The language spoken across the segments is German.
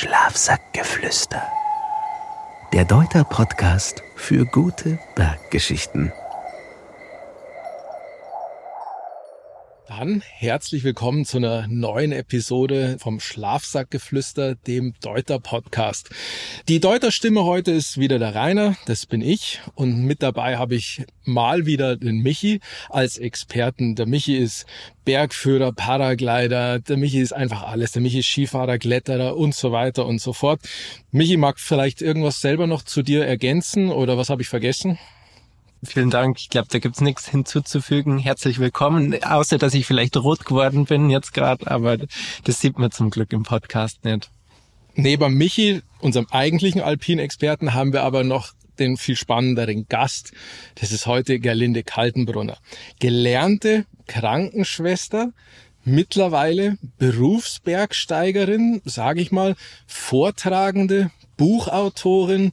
Schlafsackgeflüster. Der Deuter Podcast für gute Berggeschichten. Dann herzlich willkommen zu einer neuen Episode vom Schlafsackgeflüster, dem Deuter Podcast. Die Deuter Stimme heute ist wieder der Rainer, das bin ich. Und mit dabei habe ich mal wieder den Michi als Experten. Der Michi ist Bergführer, Paraglider, der Michi ist einfach alles. Der Michi ist Skifahrer, Kletterer und so weiter und so fort. Michi mag vielleicht irgendwas selber noch zu dir ergänzen oder was habe ich vergessen? Vielen Dank. Ich glaube, da gibt's nichts hinzuzufügen. Herzlich willkommen, außer dass ich vielleicht rot geworden bin jetzt gerade, aber das sieht man zum Glück im Podcast nicht. Neben Michi, unserem eigentlichen Alpinexperten, haben wir aber noch den viel spannenderen Gast. Das ist heute Gerlinde Kaltenbrunner. Gelernte Krankenschwester, mittlerweile Berufsbergsteigerin, sage ich mal, Vortragende, Buchautorin,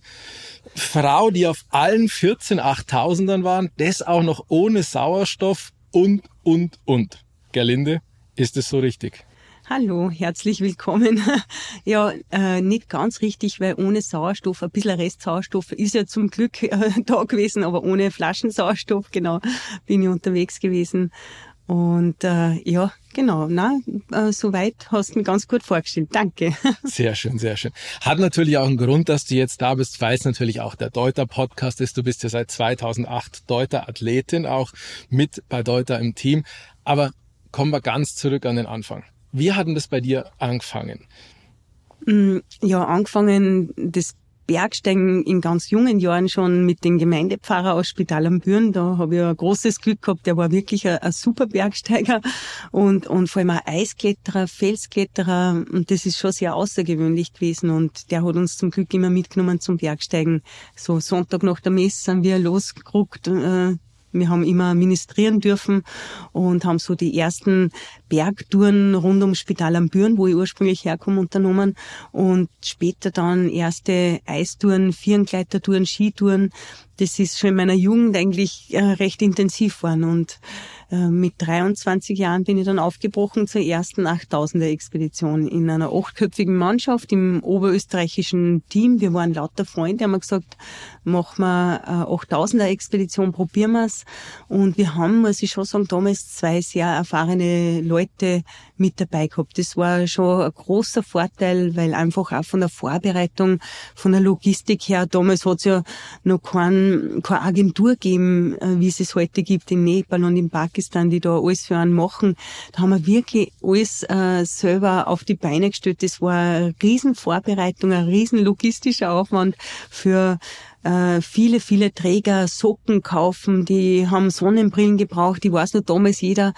Frau, die auf allen 14 8000ern waren, das auch noch ohne Sauerstoff und, und, und. Gerlinde, ist es so richtig? Hallo, herzlich willkommen. Ja, äh, nicht ganz richtig, weil ohne Sauerstoff, ein bisschen Restsauerstoff ist ja zum Glück äh, da gewesen, aber ohne Flaschensauerstoff, genau, bin ich unterwegs gewesen. Und äh, ja, genau, na, äh, soweit hast du mir ganz gut vorgestellt. Danke. Sehr schön, sehr schön. Hat natürlich auch einen Grund, dass du jetzt da bist, weil es natürlich auch der Deuter Podcast ist. Du bist ja seit 2008 Deuter Athletin, auch mit bei Deuter im Team. Aber kommen wir ganz zurück an den Anfang. Wie hat denn das bei dir angefangen? Mm, ja, angefangen, das Bergsteigen in ganz jungen Jahren schon mit dem Gemeindepfarrer aus Spital am Büren. Da habe ich ein großes Glück gehabt. Der war wirklich ein, ein, super Bergsteiger und, und vor allem ein Eiskletterer, Felskletterer. Und das ist schon sehr außergewöhnlich gewesen. Und der hat uns zum Glück immer mitgenommen zum Bergsteigen. So Sonntag nach der Messe sind wir losgeruckt, äh, wir haben immer ministrieren dürfen und haben so die ersten Bergtouren rund ums Spital am Büren, wo ich ursprünglich herkomme, unternommen und später dann erste Eistouren, Vierengleitertouren, Skitouren. Das ist schon in meiner Jugend eigentlich äh, recht intensiv geworden und äh, mit 23 Jahren bin ich dann aufgebrochen zur ersten 8000er Expedition in einer achtköpfigen Mannschaft im oberösterreichischen Team. Wir waren lauter Freunde, haben wir gesagt, machen wir eine 8000er Expedition, probieren wir's. Und wir haben, muss ich schon sagen, damals zwei sehr erfahrene Leute mit dabei gehabt. Das war schon ein großer Vorteil, weil einfach auch von der Vorbereitung, von der Logistik her, damals hat es ja noch kein, keine Agentur gegeben, äh, wie es es heute gibt in Nepal und in Pakistan, die da alles für einen machen. Da haben wir wirklich alles äh, selber auf die Beine gestellt. Das war eine riesen Vorbereitung, ein riesen logistischer Aufwand für äh, viele, viele Träger Socken kaufen, die haben Sonnenbrillen gebraucht. Ich weiß noch damals jeder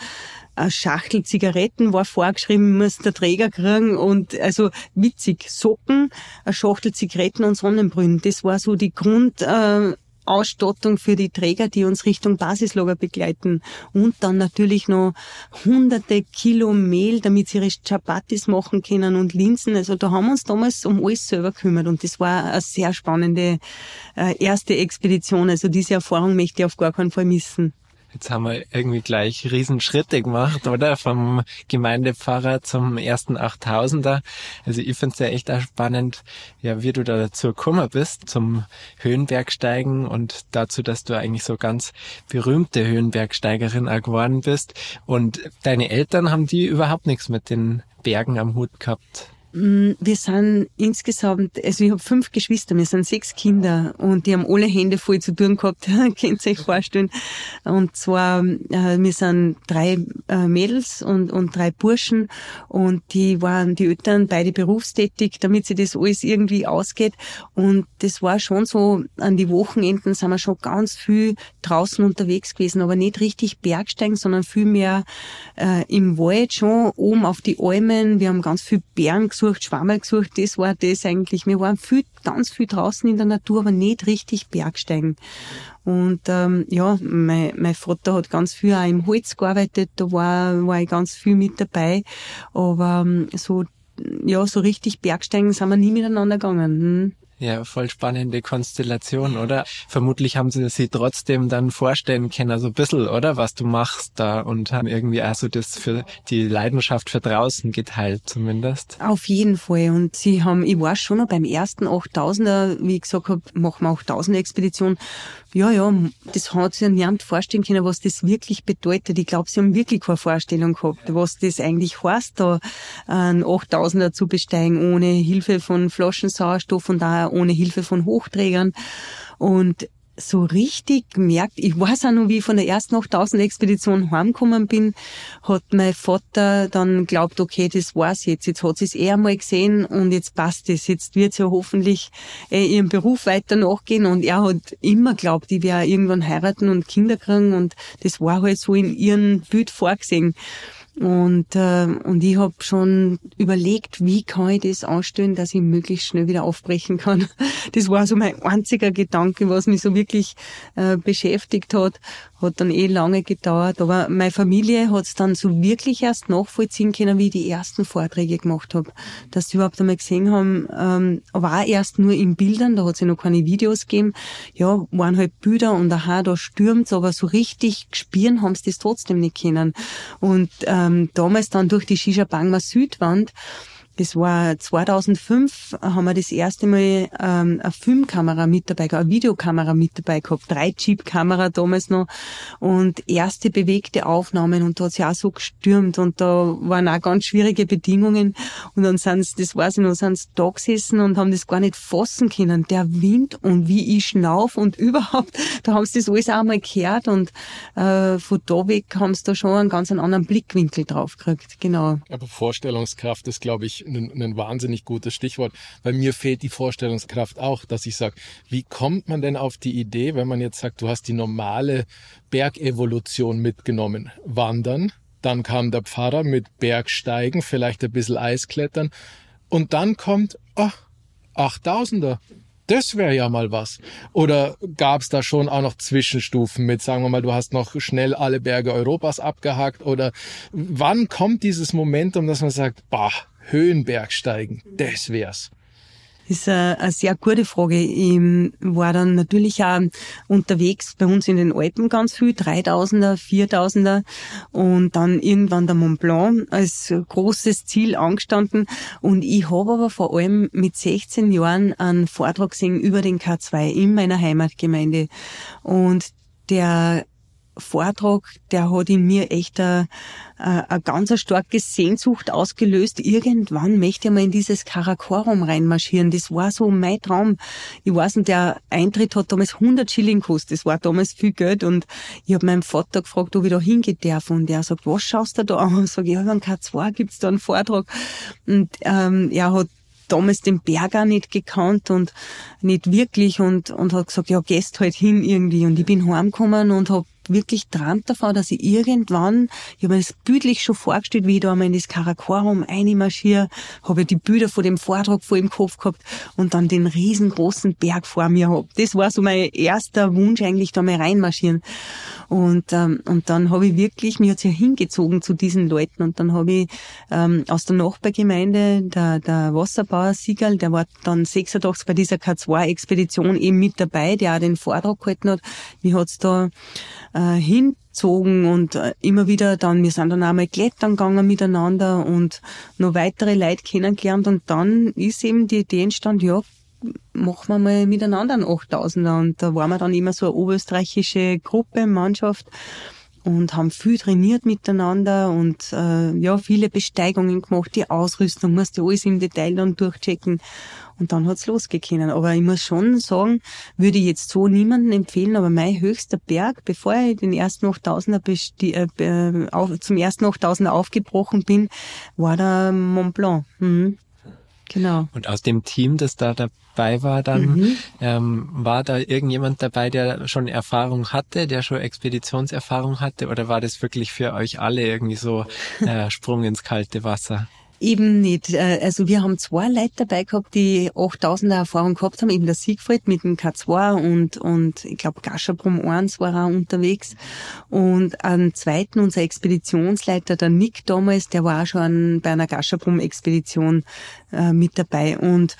eine Schachtel Zigaretten war vorgeschrieben, muss der Träger kriegen und also witzig, Socken, eine Schachtel Zigaretten und Sonnenbrillen. Das war so die Grund, äh, Ausstattung für die Träger, die uns Richtung Basislager begleiten. Und dann natürlich noch hunderte Kilo Mehl, damit sie ihre Chapatis machen können und Linsen. Also da haben wir uns damals um alles selber gekümmert und das war eine sehr spannende äh, erste Expedition. Also diese Erfahrung möchte ich auf gar keinen Fall missen. Jetzt haben wir irgendwie gleich Riesenschritte gemacht, oder? Vom Gemeindepfarrer zum ersten 8000er. Also ich finde es ja echt auch spannend, ja, wie du da dazu gekommen bist, zum Höhenbergsteigen und dazu, dass du eigentlich so ganz berühmte Höhenbergsteigerin auch geworden bist. Und deine Eltern haben die überhaupt nichts mit den Bergen am Hut gehabt? Mm, wir sind insgesamt, also ich habe fünf Geschwister, wir sind sechs Kinder und die haben alle Hände voll zu tun gehabt, könnt ihr euch vorstellen. Und zwar, äh, wir sind drei äh, Mädels und, und drei Burschen und die waren die Eltern beide berufstätig, damit sie das alles irgendwie ausgeht. Und das war schon so, an die Wochenenden sind wir schon ganz viel draußen unterwegs gewesen, aber nicht richtig Bergsteigen, sondern viel mehr äh, im Wald schon, oben auf die Almen. Wir haben ganz viel Bären gesucht, Schwammerl gesucht, das war das eigentlich. Wir waren viel, ganz viel draußen in der Natur, aber nicht richtig Bergsteigen. Und ähm, ja, mein, mein Vater hat ganz viel auch im Holz gearbeitet, da war, war ich ganz viel mit dabei. Aber ähm, so, ja, so richtig Bergsteigen sind wir nie miteinander gegangen. Hm. Ja, voll spannende Konstellation, oder? Vermutlich haben sie sie trotzdem dann vorstellen können, so ein bisschen, oder? Was du machst da und haben irgendwie also das für die Leidenschaft für draußen geteilt, zumindest. Auf jeden Fall. Und sie haben, ich war schon noch beim ersten 8000er, wie ich gesagt habe, machen wir 8000er Expedition. Ja, ja, das hat sich niemand vorstellen können, was das wirklich bedeutet. Ich glaube, sie haben wirklich keine Vorstellung gehabt, was das eigentlich heißt, da einen 8000er zu besteigen, ohne Hilfe von Flaschensauerstoff und ohne Hilfe von Hochträgern. Und so richtig gemerkt, ich weiß auch noch, wie ich von der ersten 8000 Expedition heimgekommen bin, hat mein Vater dann glaubt, okay, das war's jetzt. Jetzt hat sie es eh einmal gesehen und jetzt passt es. Jetzt wird sie ja hoffentlich äh, ihrem Beruf weiter nachgehen und er hat immer glaubt, ich werde irgendwann heiraten und Kinder kriegen und das war halt so in ihrem Bild vorgesehen. Und, äh, und ich habe schon überlegt, wie kann ich das anstellen, dass ich möglichst schnell wieder aufbrechen kann. Das war so mein einziger Gedanke, was mich so wirklich äh, beschäftigt hat. Hat dann eh lange gedauert. Aber meine Familie hat es dann so wirklich erst nachvollziehen können, wie ich die ersten Vorträge gemacht habe. Dass sie überhaupt einmal gesehen haben, ähm, war erst nur in Bildern, da hat es ja noch keine Videos gegeben. Ja, waren halt Bilder und aha, da stürmt's, aber so richtig spüren haben sie das trotzdem nicht können. Und äh, ähm, damals dann durch die Shisha Bangma Südwand das war 2005, haben wir das erste Mal ähm, eine Filmkamera mit dabei eine Videokamera mit dabei gehabt, drei Chip-Kamera damals noch und erste bewegte Aufnahmen und da hat es ja auch so gestürmt und da waren auch ganz schwierige Bedingungen und dann sind sie, das weiß ich noch, sind sie da gesessen und haben das gar nicht fassen können, der Wind und wie ich schnauf und überhaupt, da haben sie das alles auch mal gehört und äh, von da weg haben sie da schon einen ganz anderen Blickwinkel drauf gekriegt, genau. Aber Vorstellungskraft ist, glaube ich, ein, ein wahnsinnig gutes Stichwort, weil mir fehlt die Vorstellungskraft auch, dass ich sage, wie kommt man denn auf die Idee, wenn man jetzt sagt, du hast die normale Bergevolution mitgenommen, Wandern, dann kam der Pfarrer mit Bergsteigen, vielleicht ein bisschen Eisklettern und dann kommt, oh, 8000er. Das wäre ja mal was. Oder gab es da schon auch noch Zwischenstufen mit, sagen wir mal, du hast noch schnell alle Berge Europas abgehakt? Oder wann kommt dieses Momentum, dass man sagt, bah, Höhenbergsteigen, das wär's. Das ist eine sehr gute Frage. Ich war dann natürlich auch unterwegs bei uns in den Alpen ganz viel, 3000er, 4000er und dann irgendwann der Mont Blanc als großes Ziel angestanden. Und ich habe aber vor allem mit 16 Jahren einen Vortrag gesehen über den K2 in meiner Heimatgemeinde. Und der Vortrag, der hat in mir echt eine, eine ganz starke Sehnsucht ausgelöst. Irgendwann möchte ich mal in dieses Karakorum reinmarschieren. Das war so mein Traum. Ich weiß nicht, der Eintritt hat damals 100 Schilling gekostet. Das war damals viel Geld und ich habe meinen Vater gefragt, ob ich da hingehen darf und er sagt, was schaust du da an? Ich sage, ja, beim K2 gibt's da einen Vortrag. Und ähm, er hat damals den Berg auch nicht gekannt und nicht wirklich und, und hat gesagt, ja, gehst halt hin irgendwie. Und ich bin heimgekommen und habe wirklich träumt davon, dass ich irgendwann, ich habe mir das bildlich schon vorgestellt, wie ich da einmal in das Karakorum einmarschiere, habe ich die Bilder von dem Vortrag vor im Kopf gehabt und dann den riesengroßen Berg vor mir hab. Das war so mein erster Wunsch eigentlich, da mal reinmarschieren. Und, ähm, und dann habe ich wirklich, mir hat's ja hingezogen zu diesen Leuten und dann habe ich ähm, aus der Nachbargemeinde, der, der Wasserbauer Siegerl, der war dann 86 bei dieser K2-Expedition eben mit dabei, der auch den Vortrag gehalten hat. Mir hat's da äh, hinzogen und äh, immer wieder dann, wir sind dann einmal klettern gegangen miteinander und noch weitere Leute kennengelernt und dann ist eben die Idee entstanden, ja, machen wir mal miteinander einen 8000er und da waren wir dann immer so eine oberösterreichische Gruppe, Mannschaft und haben viel trainiert miteinander und äh, ja, viele Besteigungen gemacht, die Ausrüstung, musste alles im Detail dann durchchecken und dann hat's losgekommen. Aber ich muss schon sagen, würde ich jetzt so niemanden empfehlen, aber mein höchster Berg, bevor ich den ersten 8000er äh, auf, zum ersten 8000er aufgebrochen bin, war der Mont Blanc. Mhm. Genau. Und aus dem Team, das da dabei war, dann mhm. ähm, war da irgendjemand dabei, der schon Erfahrung hatte, der schon Expeditionserfahrung hatte, oder war das wirklich für euch alle irgendwie so äh, Sprung ins kalte Wasser? Eben nicht. Äh, also wir haben zwei Leute dabei gehabt, die 8000er Erfahrung gehabt haben, eben der Siegfried mit dem K2 und, und ich glaube Gaschabrum 1 war auch unterwegs. Und am zweiten, unser Expeditionsleiter, der Nick damals, der war auch schon bei einer Gaschabrum-Expedition äh, mit dabei. Und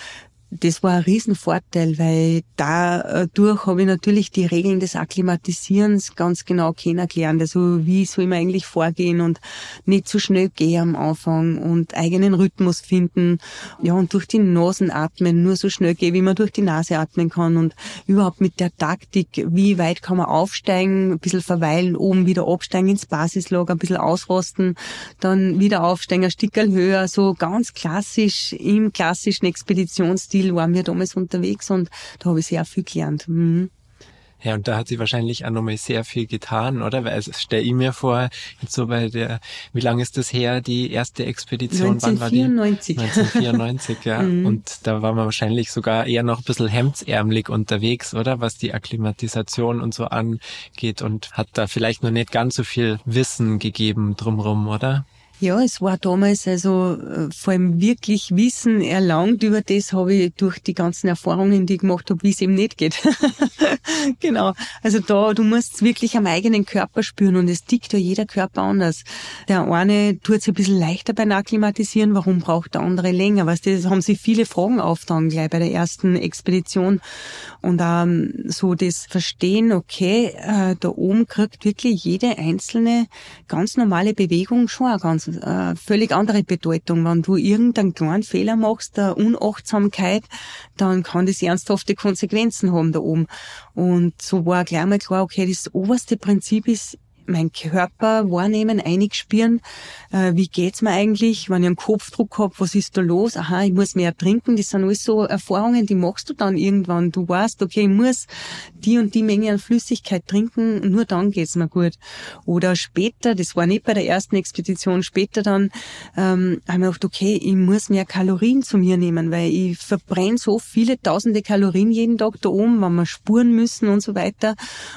das war ein Riesenvorteil, weil dadurch habe ich natürlich die Regeln des Akklimatisierens ganz genau kennengelernt. Also wie soll man eigentlich vorgehen und nicht zu schnell gehen am Anfang und eigenen Rhythmus finden. Ja, und durch die Nasen atmen, nur so schnell gehen, wie man durch die Nase atmen kann und überhaupt mit der Taktik, wie weit kann man aufsteigen, ein bisschen verweilen, oben wieder absteigen ins Basislager, ein bisschen ausrosten, dann wieder aufsteigen, ein Stückchen höher, so ganz klassisch im klassischen Expeditionsstil Stil waren wir damals unterwegs und da habe ich sehr viel gelernt. Mhm. Ja, und da hat sie wahrscheinlich auch nochmal sehr viel getan, oder? Weil es stelle ich mir vor, jetzt so bei der, wie lange ist das her, die erste Expedition? 1994. Wann war die? 1994, ja. Mhm. Und da war man wahrscheinlich sogar eher noch ein bisschen hemdsärmelig unterwegs, oder? Was die Akklimatisation und so angeht und hat da vielleicht noch nicht ganz so viel Wissen gegeben drumrum, oder? Ja, es war damals also äh, vor allem wirklich Wissen erlangt. Über das habe ich durch die ganzen Erfahrungen, die ich gemacht habe, wie es eben nicht geht. genau. Also da, du musst wirklich am eigenen Körper spüren und es tickt ja jeder Körper anders. Der eine tut es ein bisschen leichter beim Akklimatisieren, warum braucht der andere länger? Weißt du, das haben sich viele Fragen aufgetan gleich bei der ersten Expedition. Und ähm, so das Verstehen, okay, äh, da oben kriegt wirklich jede einzelne ganz normale Bewegung schon eine ganz äh, völlig andere Bedeutung. Wenn du irgendeinen kleinen Fehler machst, der Unachtsamkeit, dann kann das ernsthafte Konsequenzen haben da oben. Und so war gleich mal klar, okay, das oberste Prinzip ist, mein Körper wahrnehmen, einspüren, äh, wie geht's mir eigentlich, wenn ich einen Kopfdruck hab, was ist da los? Aha, ich muss mehr trinken. Das sind alles so Erfahrungen, die machst du dann irgendwann. Du weißt, okay, ich muss die und die Menge an Flüssigkeit trinken, nur dann geht's mir gut. Oder später, das war nicht bei der ersten Expedition, später dann ähm, habe ich gedacht, okay, ich muss mehr Kalorien zu mir nehmen, weil ich verbrenne so viele tausende Kalorien jeden Tag da oben, wenn wir spuren müssen und so weiter.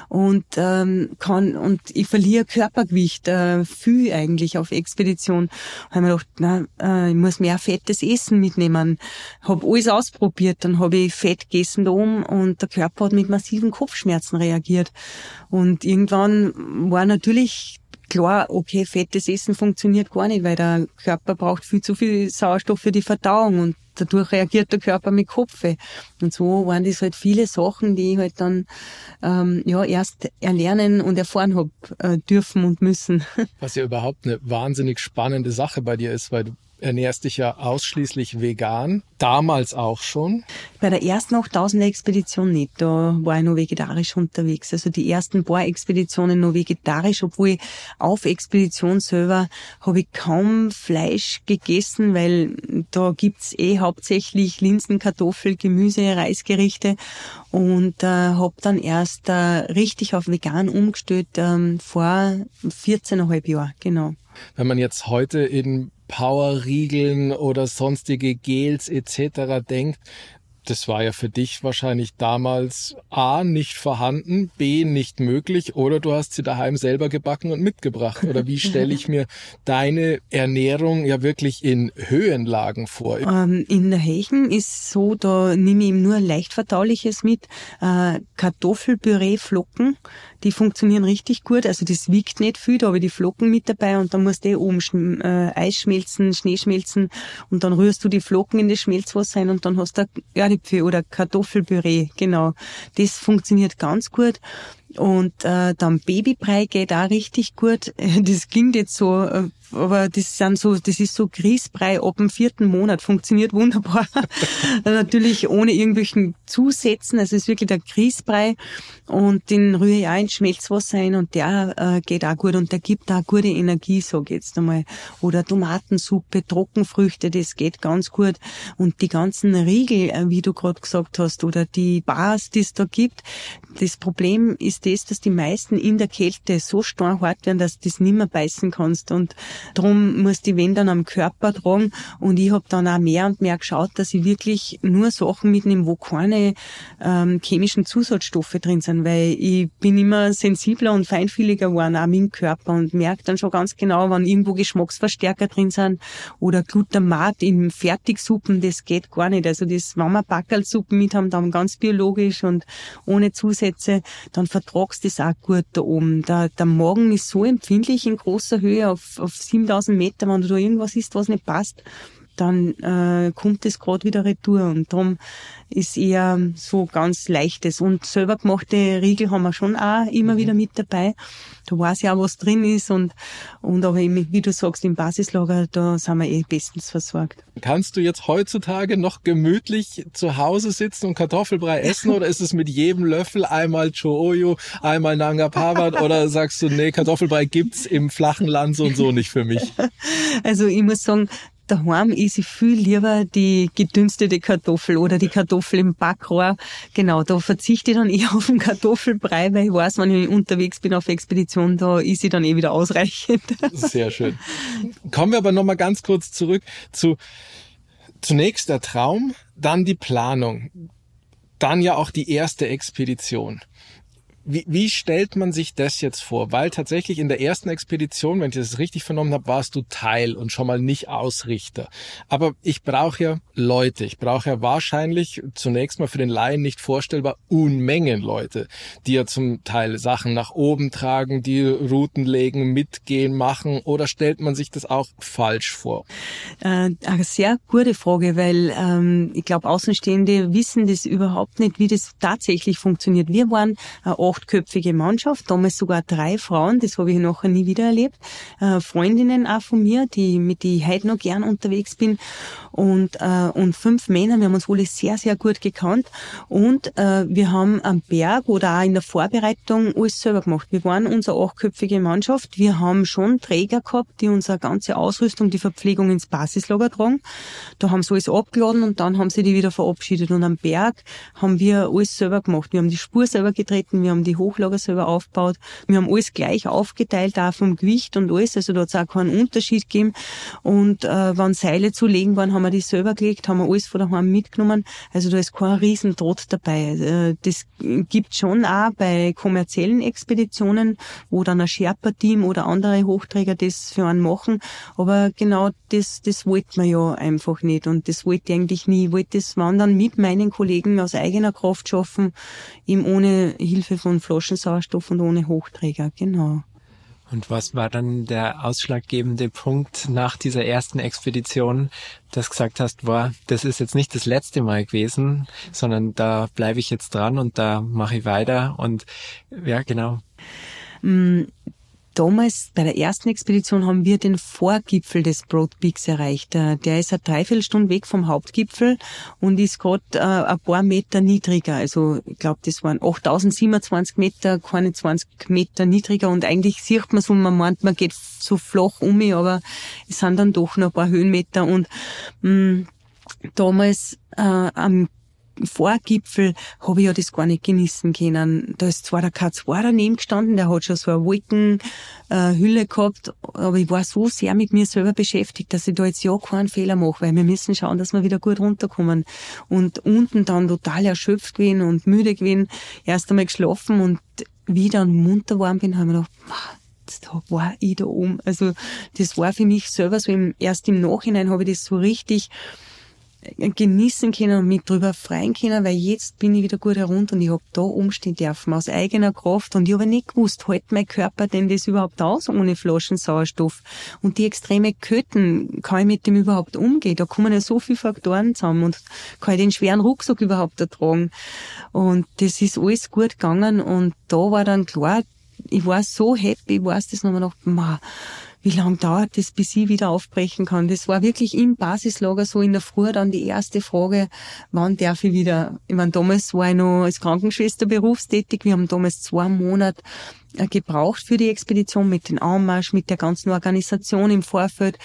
Und ähm, kann und ich verliere Körpergewicht, äh, viel eigentlich auf Expedition. Habe mir gedacht, na, äh, ich muss mehr fettes Essen mitnehmen. Habe alles ausprobiert, dann habe ich Fett gegessen da oben und der Körper hat mit massiven Kopfschmerzen reagiert. Und irgendwann war natürlich klar, okay, fettes Essen funktioniert gar nicht, weil der Körper braucht viel zu viel Sauerstoff für die Verdauung und dadurch reagiert der Körper mit Kopfe. Und so waren das halt viele Sachen, die ich halt dann ähm, ja erst erlernen und erfahren habe äh, dürfen und müssen. Was ja überhaupt eine wahnsinnig spannende Sache bei dir ist, weil du ernährst dich ja ausschließlich vegan. Damals auch schon? Bei der ersten 8000er Expedition nicht. Da war ich noch vegetarisch unterwegs. Also die ersten paar Expeditionen noch vegetarisch, obwohl ich auf Expedition selber habe ich kaum Fleisch gegessen, weil da gibt's eh hauptsächlich Linsen, Kartoffel, Gemüse, Reisgerichte und äh, habe dann erst äh, richtig auf vegan umgestellt ähm, vor 14,5 Jahren, genau. Wenn man jetzt heute in Powerriegeln oder sonstige Gels etc. denkt, das war ja für dich wahrscheinlich damals A nicht vorhanden, B nicht möglich oder du hast sie daheim selber gebacken und mitgebracht. Oder wie stelle ich mir deine Ernährung ja wirklich in Höhenlagen vor? Ähm, in der Hechen ist so, da nehme ich nur leicht verdauliches mit. Äh, Kartoffelpüree, Flocken, die funktionieren richtig gut. Also das wiegt nicht viel, da habe ich die Flocken mit dabei und dann musst du eh oben äh, Eis schmelzen, Schnee schmelzen und dann rührst du die Flocken in das Schmelzwasser ein und dann hast du ja, Kartoffelpü oder Kartoffelpüree, genau. Das funktioniert ganz gut. Und äh, dann Babybrei geht auch richtig gut. Das klingt jetzt so, äh, aber das sind so, das ist so Grießbrei ab dem vierten Monat, funktioniert wunderbar. Natürlich ohne irgendwelchen Zusätzen, also es ist wirklich der Grießbrei und den rühre ich auch ins Schmelzwasser ein und der äh, geht auch gut und der gibt auch gute Energie, sag ich jetzt einmal. Oder Tomatensuppe, Trockenfrüchte, das geht ganz gut. Und die ganzen Riegel, äh, wie du gerade gesagt hast, oder die Bars, die es da gibt, das Problem ist das, dass die meisten in der Kälte so steinhart werden, dass du das nimmer beißen kannst. Und darum muss die Wände dann am Körper tragen. Und ich habe dann auch mehr und mehr geschaut, dass ich wirklich nur Sachen mitnehme, wo keine ähm, chemischen Zusatzstoffe drin sind, weil ich bin immer sensibler und feinfühliger geworden, auch dem Körper und merke dann schon ganz genau, wenn irgendwo Geschmacksverstärker drin sind oder Glutamat in Fertigsuppen, das geht gar nicht. Also das, wenn wir Backelsuppen mit haben, dann ganz biologisch und ohne Zusätze, dann vertragst das auch gut da oben. Der, der Magen ist so empfindlich in großer Höhe auf, auf 7000 Meter, wenn du da irgendwas isst, was nicht passt, dann äh, kommt es gerade wieder retour und darum ist eher so ganz leichtes und selber gemachte Riegel haben wir schon auch immer mhm. wieder mit dabei. Da weiß ja auch, was drin ist und, und aber eben, wie du sagst, im Basislager, da sind wir eh bestens versorgt. Kannst du jetzt heutzutage noch gemütlich zu Hause sitzen und Kartoffelbrei essen oder ist es mit jedem Löffel einmal Chooyo, einmal Nanga Parbat oder sagst du, nee, Kartoffelbrei gibt's im flachen Land so und so nicht für mich? Also ich muss sagen, daheim esse ich viel lieber die gedünstete Kartoffel oder die Kartoffel im Backrohr. Genau, da verzichte ich dann eher auf den Kartoffelbrei, weil ich weiß, wenn ich unterwegs bin auf Expedition, da ist sie dann eh wieder ausreichend. Sehr schön. Kommen wir aber nochmal ganz kurz zurück zu zunächst der Traum, dann die Planung, dann ja auch die erste Expedition. Wie, wie stellt man sich das jetzt vor? Weil tatsächlich in der ersten Expedition, wenn ich das richtig vernommen habe, warst du Teil und schon mal nicht Ausrichter. Aber ich brauche ja Leute. Ich brauche ja wahrscheinlich zunächst mal für den Laien nicht vorstellbar Unmengen Leute, die ja zum Teil Sachen nach oben tragen, die Routen legen, mitgehen, machen. Oder stellt man sich das auch falsch vor? Äh, eine sehr gute Frage, weil ähm, ich glaube, Außenstehende wissen das überhaupt nicht, wie das tatsächlich funktioniert. Wir waren äh, achtköpfige Mannschaft, damals sogar drei Frauen, das habe ich nachher nie wieder erlebt. Äh, Freundinnen auch von mir, die, mit die ich heute noch gern unterwegs bin. Und, äh, und fünf Männer, wir haben uns alle sehr, sehr gut gekannt. Und äh, wir haben am Berg oder auch in der Vorbereitung alles selber gemacht. Wir waren unsere achtköpfige Mannschaft. Wir haben schon Träger gehabt, die unsere ganze Ausrüstung, die Verpflegung ins Basislager tragen. Da haben sie alles abgeladen und dann haben sie die wieder verabschiedet. Und am Berg haben wir alles selber gemacht. Wir haben die Spur selber getreten, wir haben die Hochlager selber aufgebaut. Wir haben alles gleich aufgeteilt, auch vom Gewicht und alles. Also da hat es auch keinen Unterschied gegeben. Und äh, wenn Seile zu legen waren, haben wir die selber gelegt, haben wir alles von daheim mitgenommen. Also da ist kein Riesentrott dabei. Äh, das gibt schon auch bei kommerziellen Expeditionen, wo dann ein Sherpa-Team oder andere Hochträger das für einen machen. Aber genau das, das wollte man ja einfach nicht. Und das wollte ich eigentlich nie. Ich wollte das Wandern mit meinen Kollegen aus eigener Kraft schaffen, eben ohne Hilfe von Flaschensauerstoff und ohne Hochträger. Genau. Und was war dann der ausschlaggebende Punkt nach dieser ersten Expedition, dass gesagt hast, boah, das ist jetzt nicht das letzte Mal gewesen, sondern da bleibe ich jetzt dran und da mache ich weiter und ja, genau. Damals bei der ersten Expedition haben wir den Vorgipfel des Broad Peaks erreicht. Äh, der ist eine Dreiviertelstunde weg vom Hauptgipfel und ist gerade äh, ein paar Meter niedriger. Also ich glaube, das waren 8027 Meter, keine 20 Meter niedriger und eigentlich sieht man so, man meint, man geht so flach um mich, aber es sind dann doch noch ein paar Höhenmeter und mh, mm, damals äh, am Vorgipfel habe ich ja das gar nicht genießen können. Da ist zwar der K2 daneben gestanden, der hat schon so eine Wolkenhülle äh, gehabt, aber ich war so sehr mit mir selber beschäftigt, dass ich da jetzt ja keinen Fehler mache, weil wir müssen schauen, dass wir wieder gut runterkommen. Und unten dann total erschöpft gewesen und müde gewesen, erst einmal geschlafen und wie ich dann munter geworden bin, habe ich mir gedacht, da war ich da oben. Also das war für mich selber so im, erst im Nachhinein habe ich das so richtig genießen können und mich drüber freuen können, weil jetzt bin ich wieder gut herunter und ich hab da umstehen dürfen aus eigener Kraft. Und ich habe nicht gewusst, hält mein Körper denn das überhaupt aus ohne Flaschensauerstoff und die extreme Köten, kann ich mit dem überhaupt umgehen? Da kommen ja so viele Faktoren zusammen und kann ich den schweren Rucksack überhaupt ertragen? Und das ist alles gut gegangen und da war dann klar, ich war so happy, ich weiß das nochmal noch, ma, wie lange dauert das, bis ich wieder aufbrechen kann? Das war wirklich im Basislager so in der Früh dann die erste Frage, wann darf ich wieder? Ich meine, damals war ich noch als Krankenschwester berufstätig. Wir haben damals zwei Monate äh, gebraucht für die Expedition mit den Anmarsch, mit der ganzen Organisation im Vorfeld,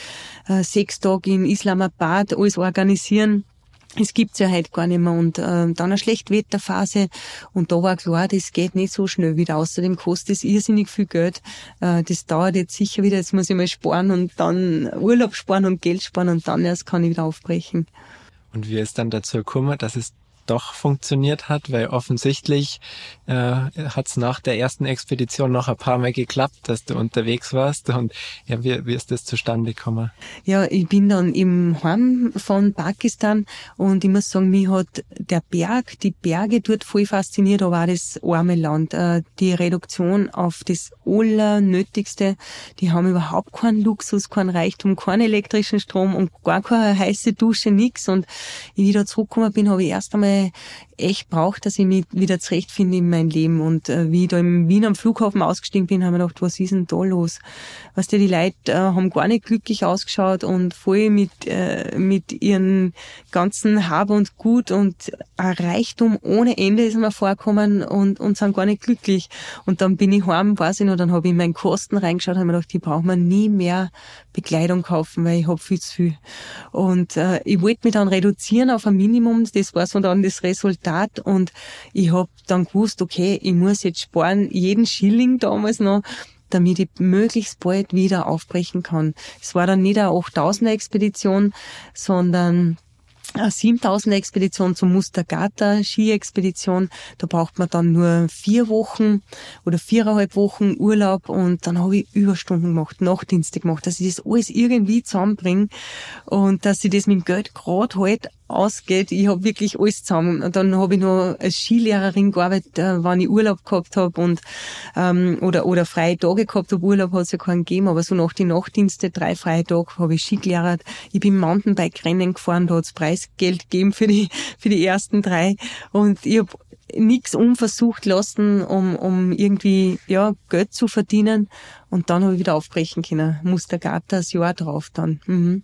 äh, sechs Tage in Islamabad, alles organisieren es gibt's ja heute gar nicht mehr. Und äh, dann eine Schlechtwetterphase. Und da war klar, das geht nicht so schnell wieder. Außerdem kostet es irrsinnig viel Geld. Äh, das dauert jetzt sicher wieder. Jetzt muss ich mal sparen und dann Urlaub sparen und Geld sparen und dann erst kann ich wieder aufbrechen. Und wie ist dann dazu gekommen, dass es doch funktioniert hat, weil offensichtlich äh, hat es nach der ersten Expedition noch ein paar Mal geklappt, dass du unterwegs warst. Und ja, wie, wie ist das zustande gekommen? Ja, ich bin dann im Heim von Pakistan und ich muss sagen, mich hat der Berg, die Berge dort voll fasziniert, aber auch das arme Land. Äh, die Reduktion auf das Allernötigste. Die haben überhaupt keinen Luxus, keinen Reichtum, keinen elektrischen Strom und gar keine heiße Dusche, nix. Und wie ich wieder zurückgekommen bin, habe ich erst einmal echt braucht, dass ich mich wieder zurechtfinde in mein Leben. Und äh, wie ich da im Wien am Flughafen ausgestiegen bin, habe ich gedacht, was ist denn da los? Weißt du, die Leute äh, haben gar nicht glücklich ausgeschaut und voll mit, äh, mit ihren ganzen Hab und Gut und ein Reichtum ohne Ende ist mir vorkommen und, und sind gar nicht glücklich. Und dann bin ich heim, weiß ich noch, dann habe ich in meinen Kosten reingeschaut und habe mir gedacht, ich brauche mir nie mehr Bekleidung kaufen, weil ich habe viel zu viel. Und äh, ich wollte mich dann reduzieren auf ein Minimum, das war so dann das Resultat und ich habe dann gewusst, okay, ich muss jetzt sparen, jeden Schilling damals noch, damit ich möglichst bald wieder aufbrechen kann. Es war dann nicht eine 8000er Expedition, sondern eine 7000 Expedition zum Mustergata Ski-Expedition. Da braucht man dann nur vier Wochen oder viereinhalb Wochen Urlaub und dann habe ich Überstunden gemacht, Nachtdienste gemacht, dass ich das alles irgendwie zusammenbringe und dass ich das mit dem Geld gerade halt ausgeht. Ich habe wirklich alles zusammen. Und dann habe ich noch als Skilehrerin gearbeitet, äh, wann ich Urlaub gehabt habe und ähm, oder oder freie Tage gehabt habe. Urlaub hat es ja keinen gegeben, aber so nach den Nachtdienste, drei freie Tage, habe ich Ski gelehrt. Ich bin Mountainbike-Rennen gefahren, da hat es Preisgeld gegeben für die für die ersten drei. Und ich habe nichts unversucht lassen, um, um irgendwie ja Geld zu verdienen. Und dann habe ich wieder aufbrechen können. Mustergata das Jahr drauf dann. Mhm.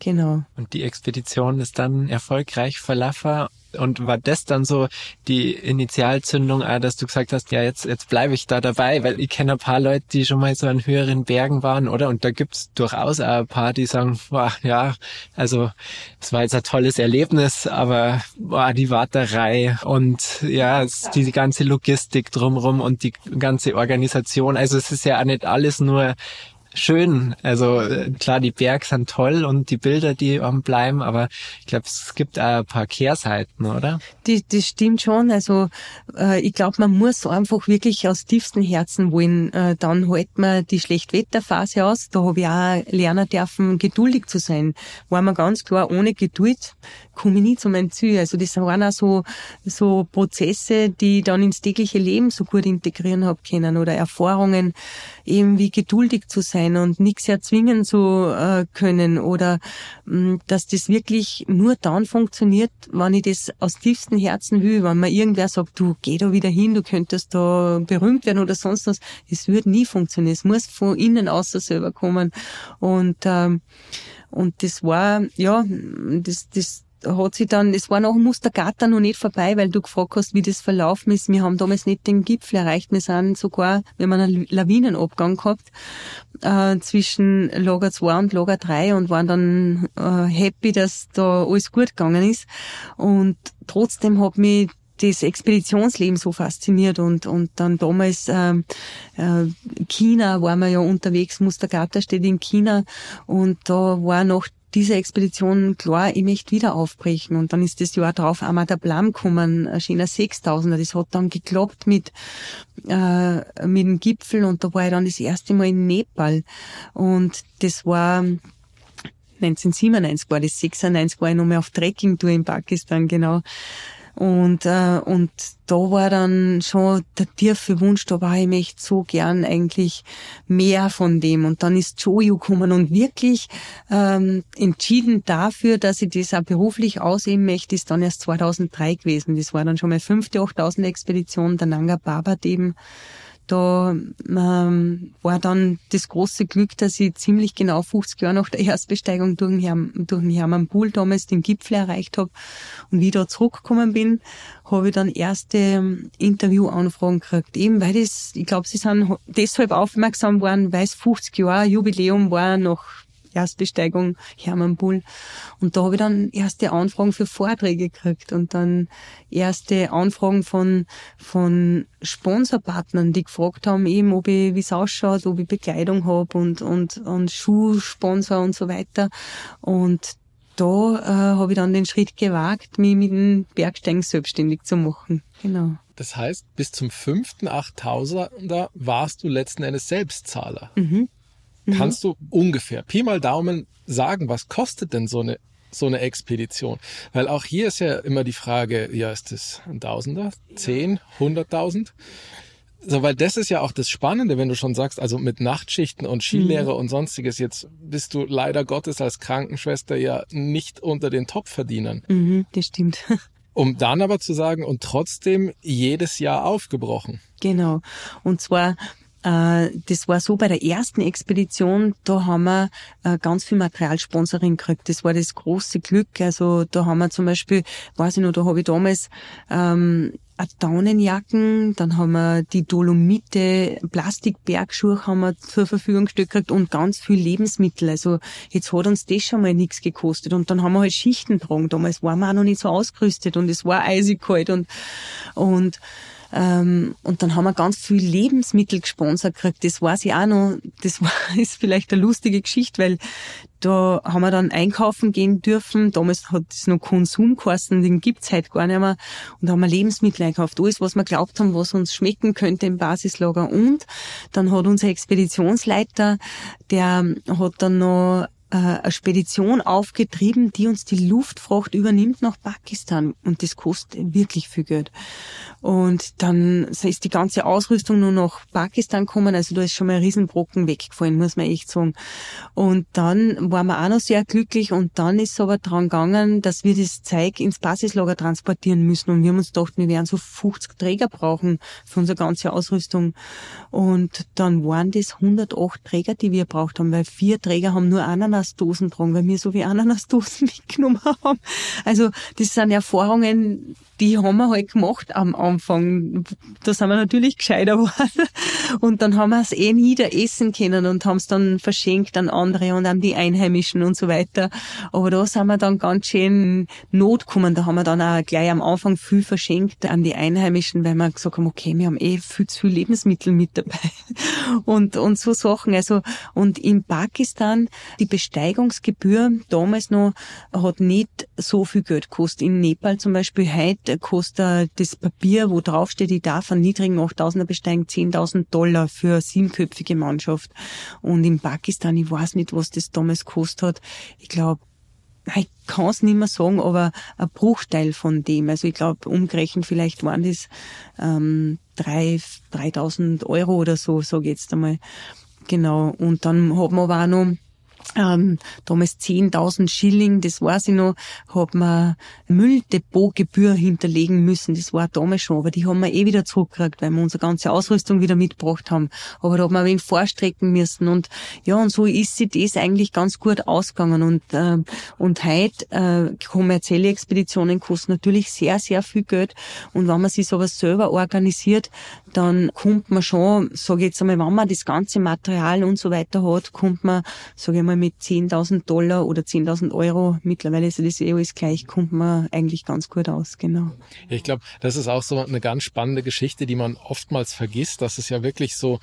Genau. Und die Expedition ist dann erfolgreich verlaufen. Und war das dann so die Initialzündung, auch, dass du gesagt hast, ja, jetzt, jetzt bleibe ich da dabei, weil ich kenne ein paar Leute, die schon mal so an höheren Bergen waren, oder? Und da gibt's durchaus auch ein paar, die sagen, boah, ja, also es war jetzt ein tolles Erlebnis, aber boah, die Warterei und ja, die ganze Logistik drumrum und die ganze Organisation. Also es ist ja auch nicht alles nur schön. Also äh, klar, die Berge sind toll und die Bilder, die ähm, bleiben, aber ich glaube, es gibt auch ein paar Kehrseiten, oder? Die, das stimmt schon. Also äh, ich glaube, man muss einfach wirklich aus tiefstem Herzen wollen. Äh, dann hält man die Schlechtwetterphase aus. Da habe ich auch lernen dürfen, geduldig zu sein. War mir ganz klar, ohne Geduld komme ich nie zu meinem Ziel. Also das waren auch so, so Prozesse, die ich dann ins tägliche Leben so gut integrieren habe können oder Erfahrungen, eben wie geduldig zu sein und nichts erzwingen zu äh, können oder mh, mm, dass das wirklich nur dann funktioniert, wenn ich das aus tiefstem Herzen will, wenn mir irgendwer sagt, du geh da wieder hin, du könntest da berühmt werden oder sonst was, es wird nie funktionieren. Es muss von innen außer selber kommen und ähm, und das war, ja, das, das, hat sie dann, es war noch Mustergata noch nicht vorbei, weil du gefragt hast, wie das verlaufen ist. Wir haben damals nicht den Gipfel erreicht. Wir sind sogar, wir haben einen Lawinenabgang gehabt äh, zwischen Lager 2 und Lager 3 und waren dann äh, happy, dass da alles gut gegangen ist. Und trotzdem hat mich das Expeditionsleben so fasziniert und und dann damals äh, äh, China waren wir ja unterwegs, Mustergata steht in China und da war noch diese Expedition klar, ich möchte wieder aufbrechen. Und dann ist das Jahr drauf einmal der Plan gekommen, ein schöner 6000er. Das hat dann geklappt mit, äh, mit dem Gipfel und da war ich dann das erste Mal in Nepal. Und das war 1997 war das, 96 war ich nochmal auf Trekkingtour in Pakistan, genau. Und, äh, und da war dann schon der tiefe Wunsch, da war ich möchte so gern eigentlich mehr von dem. Und dann ist Jojo gekommen und wirklich ähm, entschieden dafür, dass ich das auch beruflich aussehen möchte, ist dann erst 2003 gewesen. Das war dann schon meine fünfte 8000 Expedition, der Nanga Babat eben da ähm, war dann das große Glück, dass ich ziemlich genau 50 Jahre nach der Erstbesteigung durch den, Herm, durch den Hermann Buhl damals den Gipfel erreicht habe. Und wie ich da zurückgekommen bin, habe ich dann erste ähm, Interviewanfragen gekriegt. Eben weil das, ich glaube, sie sind deshalb aufmerksam worden, weil es 50 Jahre Jubiläum war nach Erstbesteigung Hermann Bull. Und da habe ich dann erste Anfragen für Vorträge gekriegt und dann erste Anfragen von, von Sponsorpartnern, die gefragt haben, eben, ob ich, wie es ausschaut, ob ich Bekleidung habe und, und, und Schuhsponsor und so weiter. Und da äh, habe ich dann den Schritt gewagt, mich mit dem Bergsteigen selbstständig zu machen. Genau. Das heißt, bis zum fünften 8000er warst du letzten Endes Selbstzahler. Mhm. Mhm. Kannst du ungefähr Pi mal Daumen sagen, was kostet denn so eine so eine Expedition? Weil auch hier ist ja immer die Frage, ja, ist das ein Tausender, zehn, hunderttausend? So, weil das ist ja auch das Spannende, wenn du schon sagst, also mit Nachtschichten und Skilehre mhm. und sonstiges, jetzt bist du leider Gottes als Krankenschwester ja nicht unter den Topverdienern. Mhm, das stimmt. Um dann aber zu sagen, und trotzdem jedes Jahr aufgebrochen. Genau. Und zwar das war so bei der ersten Expedition, da haben wir äh, ganz viel Materialsponsoring gekriegt. Das war das große Glück. Also da haben wir zum Beispiel, weiß ich noch, da habe ich damals ähm, Daunenjacken, dann haben wir die Dolomite, Plastikbergschuhe haben wir zur Verfügung gestellt gekriegt und ganz viel Lebensmittel. Also jetzt hat uns das schon mal nichts gekostet. Und dann haben wir halt Schichten getragen. Damals waren wir auch noch nicht so ausgerüstet und es war eisig kalt und, und ähm, und dann haben wir ganz viel Lebensmittel gesponsert gekriegt. Das weiß ich auch noch. Das war, ist vielleicht eine lustige Geschichte, weil da haben wir dann einkaufen gehen dürfen. Damals hat es noch Konsum geheißen, den gibt's heute gar nicht mehr. Und da haben wir Lebensmittel einkauft. Alles, was wir glaubt haben, was uns schmecken könnte im Basislager. Und dann hat unser Expeditionsleiter, der hat dann noch äh, Spedition aufgetrieben, die uns die Luftfracht übernimmt nach Pakistan. Und das kostet wirklich viel Geld. Und dann ist die ganze Ausrüstung nur nach Pakistan gekommen. Also da ist schon mal ein Riesenbrocken weggefallen, muss man echt sagen. Und dann waren wir auch noch sehr glücklich. Und dann ist es aber dran gegangen, dass wir das Zeug ins Basislager transportieren müssen. Und wir haben uns gedacht, wir werden so 50 Träger brauchen für unsere ganze Ausrüstung. Und dann waren das 108 Träger, die wir braucht haben, weil vier Träger haben nur Ananasdosen dran, weil wir so wie Ananasdosen mitgenommen haben. Also das sind Erfahrungen, die haben wir halt gemacht am Anfang. Da sind wir natürlich gescheiter geworden. Und dann haben wir es eh nie da essen können und haben es dann verschenkt an andere und an die Einheimischen und so weiter. Aber da sind wir dann ganz schön Not gekommen. Da haben wir dann auch gleich am Anfang viel verschenkt an die Einheimischen, weil wir gesagt haben, okay, wir haben eh viel zu viel Lebensmittel mit dabei. Und, und so Sachen. Also, und in Pakistan, die Besteigungsgebühr damals noch hat nicht so viel Geld gekostet. In Nepal zum Beispiel heute kostet das Papier, wo draufsteht, ich darf einen niedrigen 8000er besteigen, 10.000 Dollar für siebenköpfige Mannschaft. Und in Pakistan, ich weiß nicht, was das damals gekostet hat. Ich glaube, ich kann es nicht mehr sagen, aber ein Bruchteil von dem. Also ich glaube, umgerechnet vielleicht waren das ähm, 3.000 Euro oder so, sage ich jetzt einmal. Genau. Und dann haben wir aber auch noch ähm, damals 10.000 Schilling, das weiß ich noch, hat man Mülldepotgebühr hinterlegen müssen. Das war damals schon, aber die haben wir eh wieder zurückgekriegt, weil wir unsere ganze Ausrüstung wieder mitgebracht haben. Aber da hat man ein wenig vorstrecken müssen und ja, und so ist sie das eigentlich ganz gut ausgegangen und, äh, und heute äh, kommerzielle Expeditionen kosten natürlich sehr, sehr viel Geld und wenn man sich sowas selber organisiert, dann kommt man schon, sage ich jetzt einmal, wenn man das ganze Material und so weiter hat, kommt man, sage ich mal, mit 10.000 Dollar oder 10.000 Euro, mittlerweile ist das eh alles gleich, kommt man eigentlich ganz gut aus, genau. Ich glaube, das ist auch so eine ganz spannende Geschichte, die man oftmals vergisst, dass es ja wirklich so,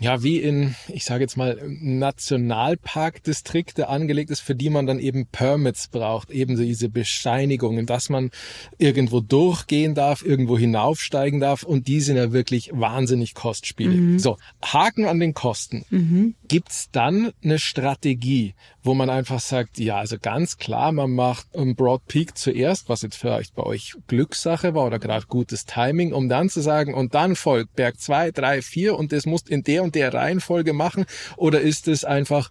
ja, wie in, ich sage jetzt mal, Nationalparkdistrikte angelegt ist, für die man dann eben Permits braucht, eben diese Bescheinigungen, dass man irgendwo durchgehen darf, irgendwo hinaufsteigen darf und die sind ja wirklich wahnsinnig kostspielig. Mhm. So, Haken an den Kosten. Mhm. Gibt's dann eine Strategie, wo man einfach sagt, ja, also ganz klar, man macht um Broad Peak zuerst, was jetzt vielleicht bei euch Glückssache war oder gerade gutes Timing, um dann zu sagen, und dann folgt Berg zwei, drei, vier und das muss in der und der Reihenfolge machen? Oder ist es einfach,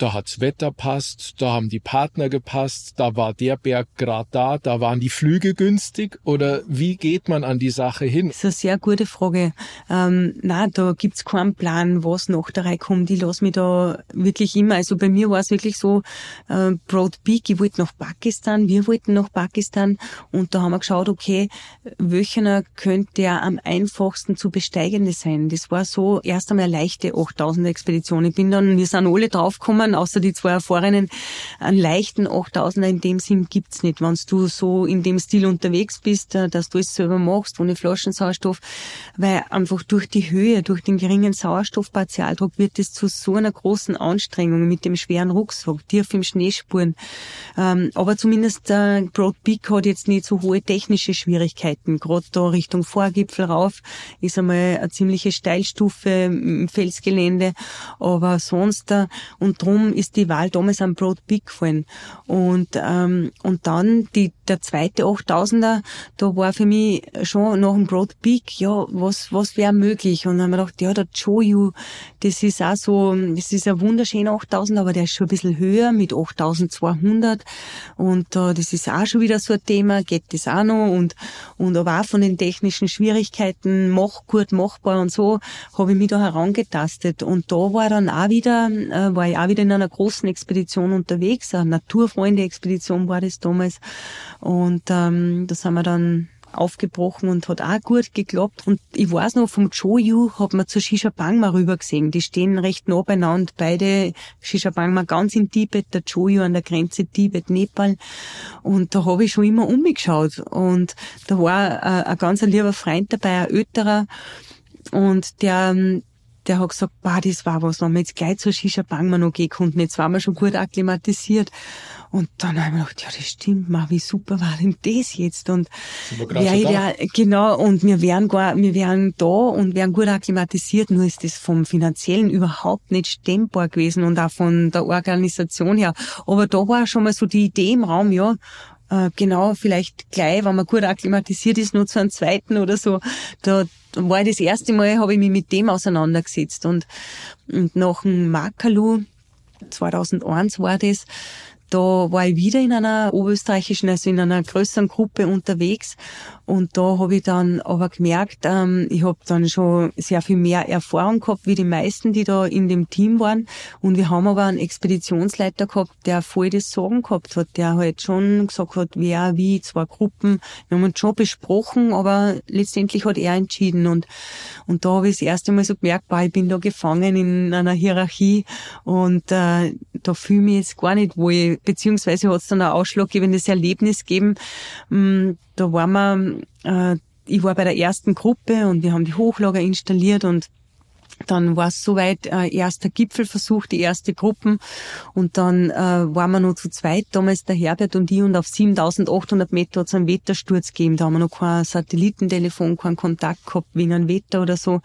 da hat's Wetter passt, da haben die Partner gepasst, da war der Berg gerade da, da waren die Flüge günstig oder wie geht man an die Sache hin? Das ist eine sehr gute Frage. Ähm, na, da gibt's keinen Plan, was nach der Reihe kommt. Ich lasse mich da wirklich immer, also bei mir war es wirklich so, äh, Broad Peak, ich wollte nach Pakistan, wir wollten nach Pakistan und da haben wir geschaut, okay, welcher könnte der am einfachsten zu besteigende sein. Das war so erst einmal eine leichte 8000 Expedition. Ich bin dann, wir sind alle draufgekommen, Fahrern, außer die zwei Erfahrenen, einen leichten 8000er in dem Sinn gibt's nicht. Wenn du so in dem Stil unterwegs bist, äh, dass du es selber machst, ohne Flaschensauerstoff, weil einfach durch die Höhe, durch den geringen Sauerstoffpartialdruck wird es zu so einer großen Anstrengung mit dem schweren Rucksack, tief im Schnee spuren. Ähm, aber zumindest äh, Broad Peak hat jetzt nicht so hohe technische Schwierigkeiten. Gerade da Richtung Vorgipfel rauf ist einmal eine ziemliche Steilstufe im Felsgelände, aber sonst, äh, und drum drum ist die Wahl damals am Broad Peak gefallen. Und, ähm, und dann die, der zweite 8000er, da war für mich schon nach dem Broad Peak, ja, was, was wäre möglich? Und dann haben wir gedacht, ja, der Joyu, das ist auch so, das ist ein wunderschöner 8000, aber der ist schon ein bisschen höher mit 8200. Und äh, das ist auch schon wieder so ein Thema, geht das auch noch? Und, und aber auch von den technischen Schwierigkeiten, mach, gut machbar und so, habe ich mich da herangetastet. Und da war dann auch wieder, äh, war ich auch wieder in einer großen Expedition unterwegs, eine Naturfreunde-Expedition war das damals. Und ähm, das haben wir dann aufgebrochen und hat auch gut geklappt. Und ich weiß noch, vom Joyu hat man zur Shisha Bangma rüber gesehen. Die stehen recht nah beieinander. Beide Shisha Bangma ganz im Tibet, der Joyu an der Grenze Tibet-Nepal. Und da habe ich schon immer umgeschaut. Und da war äh, ein ganz lieber Freund dabei, ein älterer. Und der, der hat gesagt, bah, das war was, wenn wir jetzt gleich zur Shisha Bangma noch gehen konnten. Jetzt waren wir schon gut akklimatisiert. Und dann habe ich mir gedacht, ja, das stimmt mal, wie super war denn das jetzt? Und ja, ja, genau, und wir wären gar, wir wären da und wären gut akklimatisiert, nur ist das vom Finanziellen überhaupt nicht stemmbar gewesen und auch von der Organisation her. Aber da war schon mal so die Idee im Raum, ja, äh, genau, vielleicht gleich, wenn man gut akklimatisiert ist, nur zu einem zweiten oder so. Da, war das erste Mal, habe ich mich mit dem auseinandergesetzt. Und, und nach dem Makalu, 2001 war das, da war ich wieder in einer oberösterreichischen, also in einer größeren Gruppe unterwegs. Und da habe ich dann aber gemerkt, ähm, ich habe dann schon sehr viel mehr Erfahrung gehabt wie die meisten, die da in dem Team waren. Und wir haben aber einen Expeditionsleiter gehabt, der voll das Sagen gehabt hat, der halt schon gesagt hat, wer, wie, zwei Gruppen, wir haben uns schon besprochen, aber letztendlich hat er entschieden. Und, und da habe ich das erste Mal so gemerkt, boah, ich bin da gefangen in einer Hierarchie. Und äh, da fühle ich mich jetzt gar nicht wohl beziehungsweise hat es dann ein ausschlaggebendes Erlebnis gegeben. Mm, da waren wir, äh, ich war bei der ersten Gruppe und wir haben die Hochlager installiert und dann war es soweit, äh, erster Gipfelversuch, die erste Gruppen. Und dann äh, waren wir noch zu zweit, damals der Herbert und ich, und auf 7800 Meter hat es einen Wettersturz gegeben. Da haben wir noch kein Satellitentelefon, keinen Kontakt gehabt wegen einem Wetter oder so.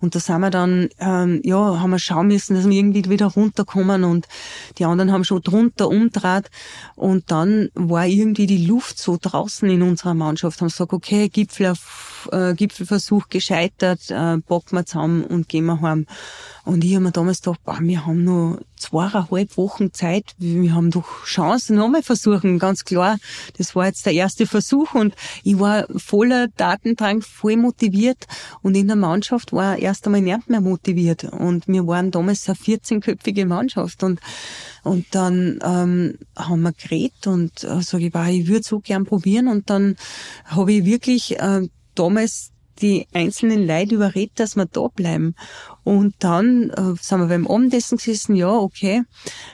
Und da sind wir dann, ähm, ja, haben wir schauen müssen, dass wir irgendwie wieder runterkommen. Und die anderen haben schon drunter umdraht. Und dann war irgendwie die Luft so draußen in unserer Mannschaft. Haben gesagt, okay, Gipfel, äh, Gipfelversuch gescheitert, äh, packen wir zusammen und gehen wir heim. Und ich habe mir damals gedacht, boah, wir haben noch zweieinhalb Wochen Zeit, wir haben doch Chancen, nochmal versuchen, ganz klar. Das war jetzt der erste Versuch und ich war voller Datendrang, voll motiviert und in der Mannschaft war erst einmal nicht mehr motiviert und wir waren damals eine 14-köpfige Mannschaft und und dann ähm, haben wir geredet und äh, sage ich, boah, ich würde so gern probieren und dann habe ich wirklich äh, damals die einzelnen Leute überredet, dass wir da bleiben. Und dann äh, sind wir beim Abendessen gesessen, ja, okay.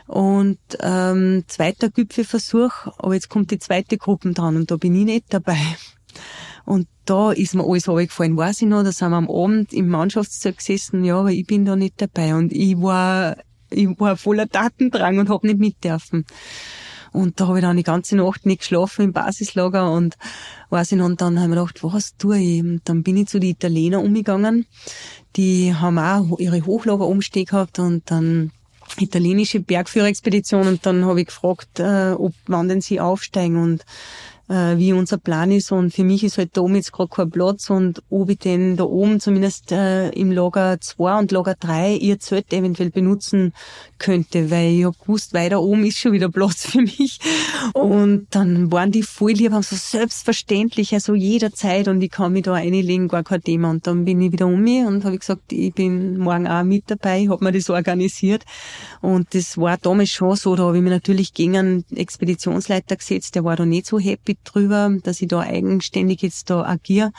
Und ähm, zweiter Gipfelversuch, aber jetzt kommt die zweite Gruppe dran und da bin ich nicht dabei. Und da ist mir alles runtergefallen, weiß ich noch, da sind wir am Abend im Mannschaftszelt gesessen, ja, aber ich bin da nicht dabei. Und ich war, ich war voller Datendrang und hab nicht mit dürfen. Und da habe ich dann die ganze Nacht nicht geschlafen im Basislager und weiß ich noch, und dann haben wir gedacht, was tue ich? Und dann bin ich zu den Italienern umgegangen. Die haben auch ihre Hochlager umstehen gehabt und dann italienische Bergführerexpedition und dann habe ich gefragt, äh, ob wann denn sie aufsteigen und äh, wie unser Plan ist. Und für mich ist halt da oben jetzt gerade kein Platz und ob ich den da oben zumindest äh, im Lager 2 und Lager 3 ihr Zelt eventuell benutzen könnte, weil ich hab gewusst, weiter oben ist schon wieder Platz für mich. Und dann waren die voll lieb, haben so selbstverständlich, also jederzeit und ich kann mich da einlegen, gar kein Thema. Und dann bin ich wieder um mich und habe gesagt, ich bin morgen auch mit dabei, habe mir das organisiert. Und das war damals schon so, da habe ich mich natürlich gegen einen Expeditionsleiter gesetzt, der war da nicht so happy drüber, dass ich da eigenständig jetzt da agiere.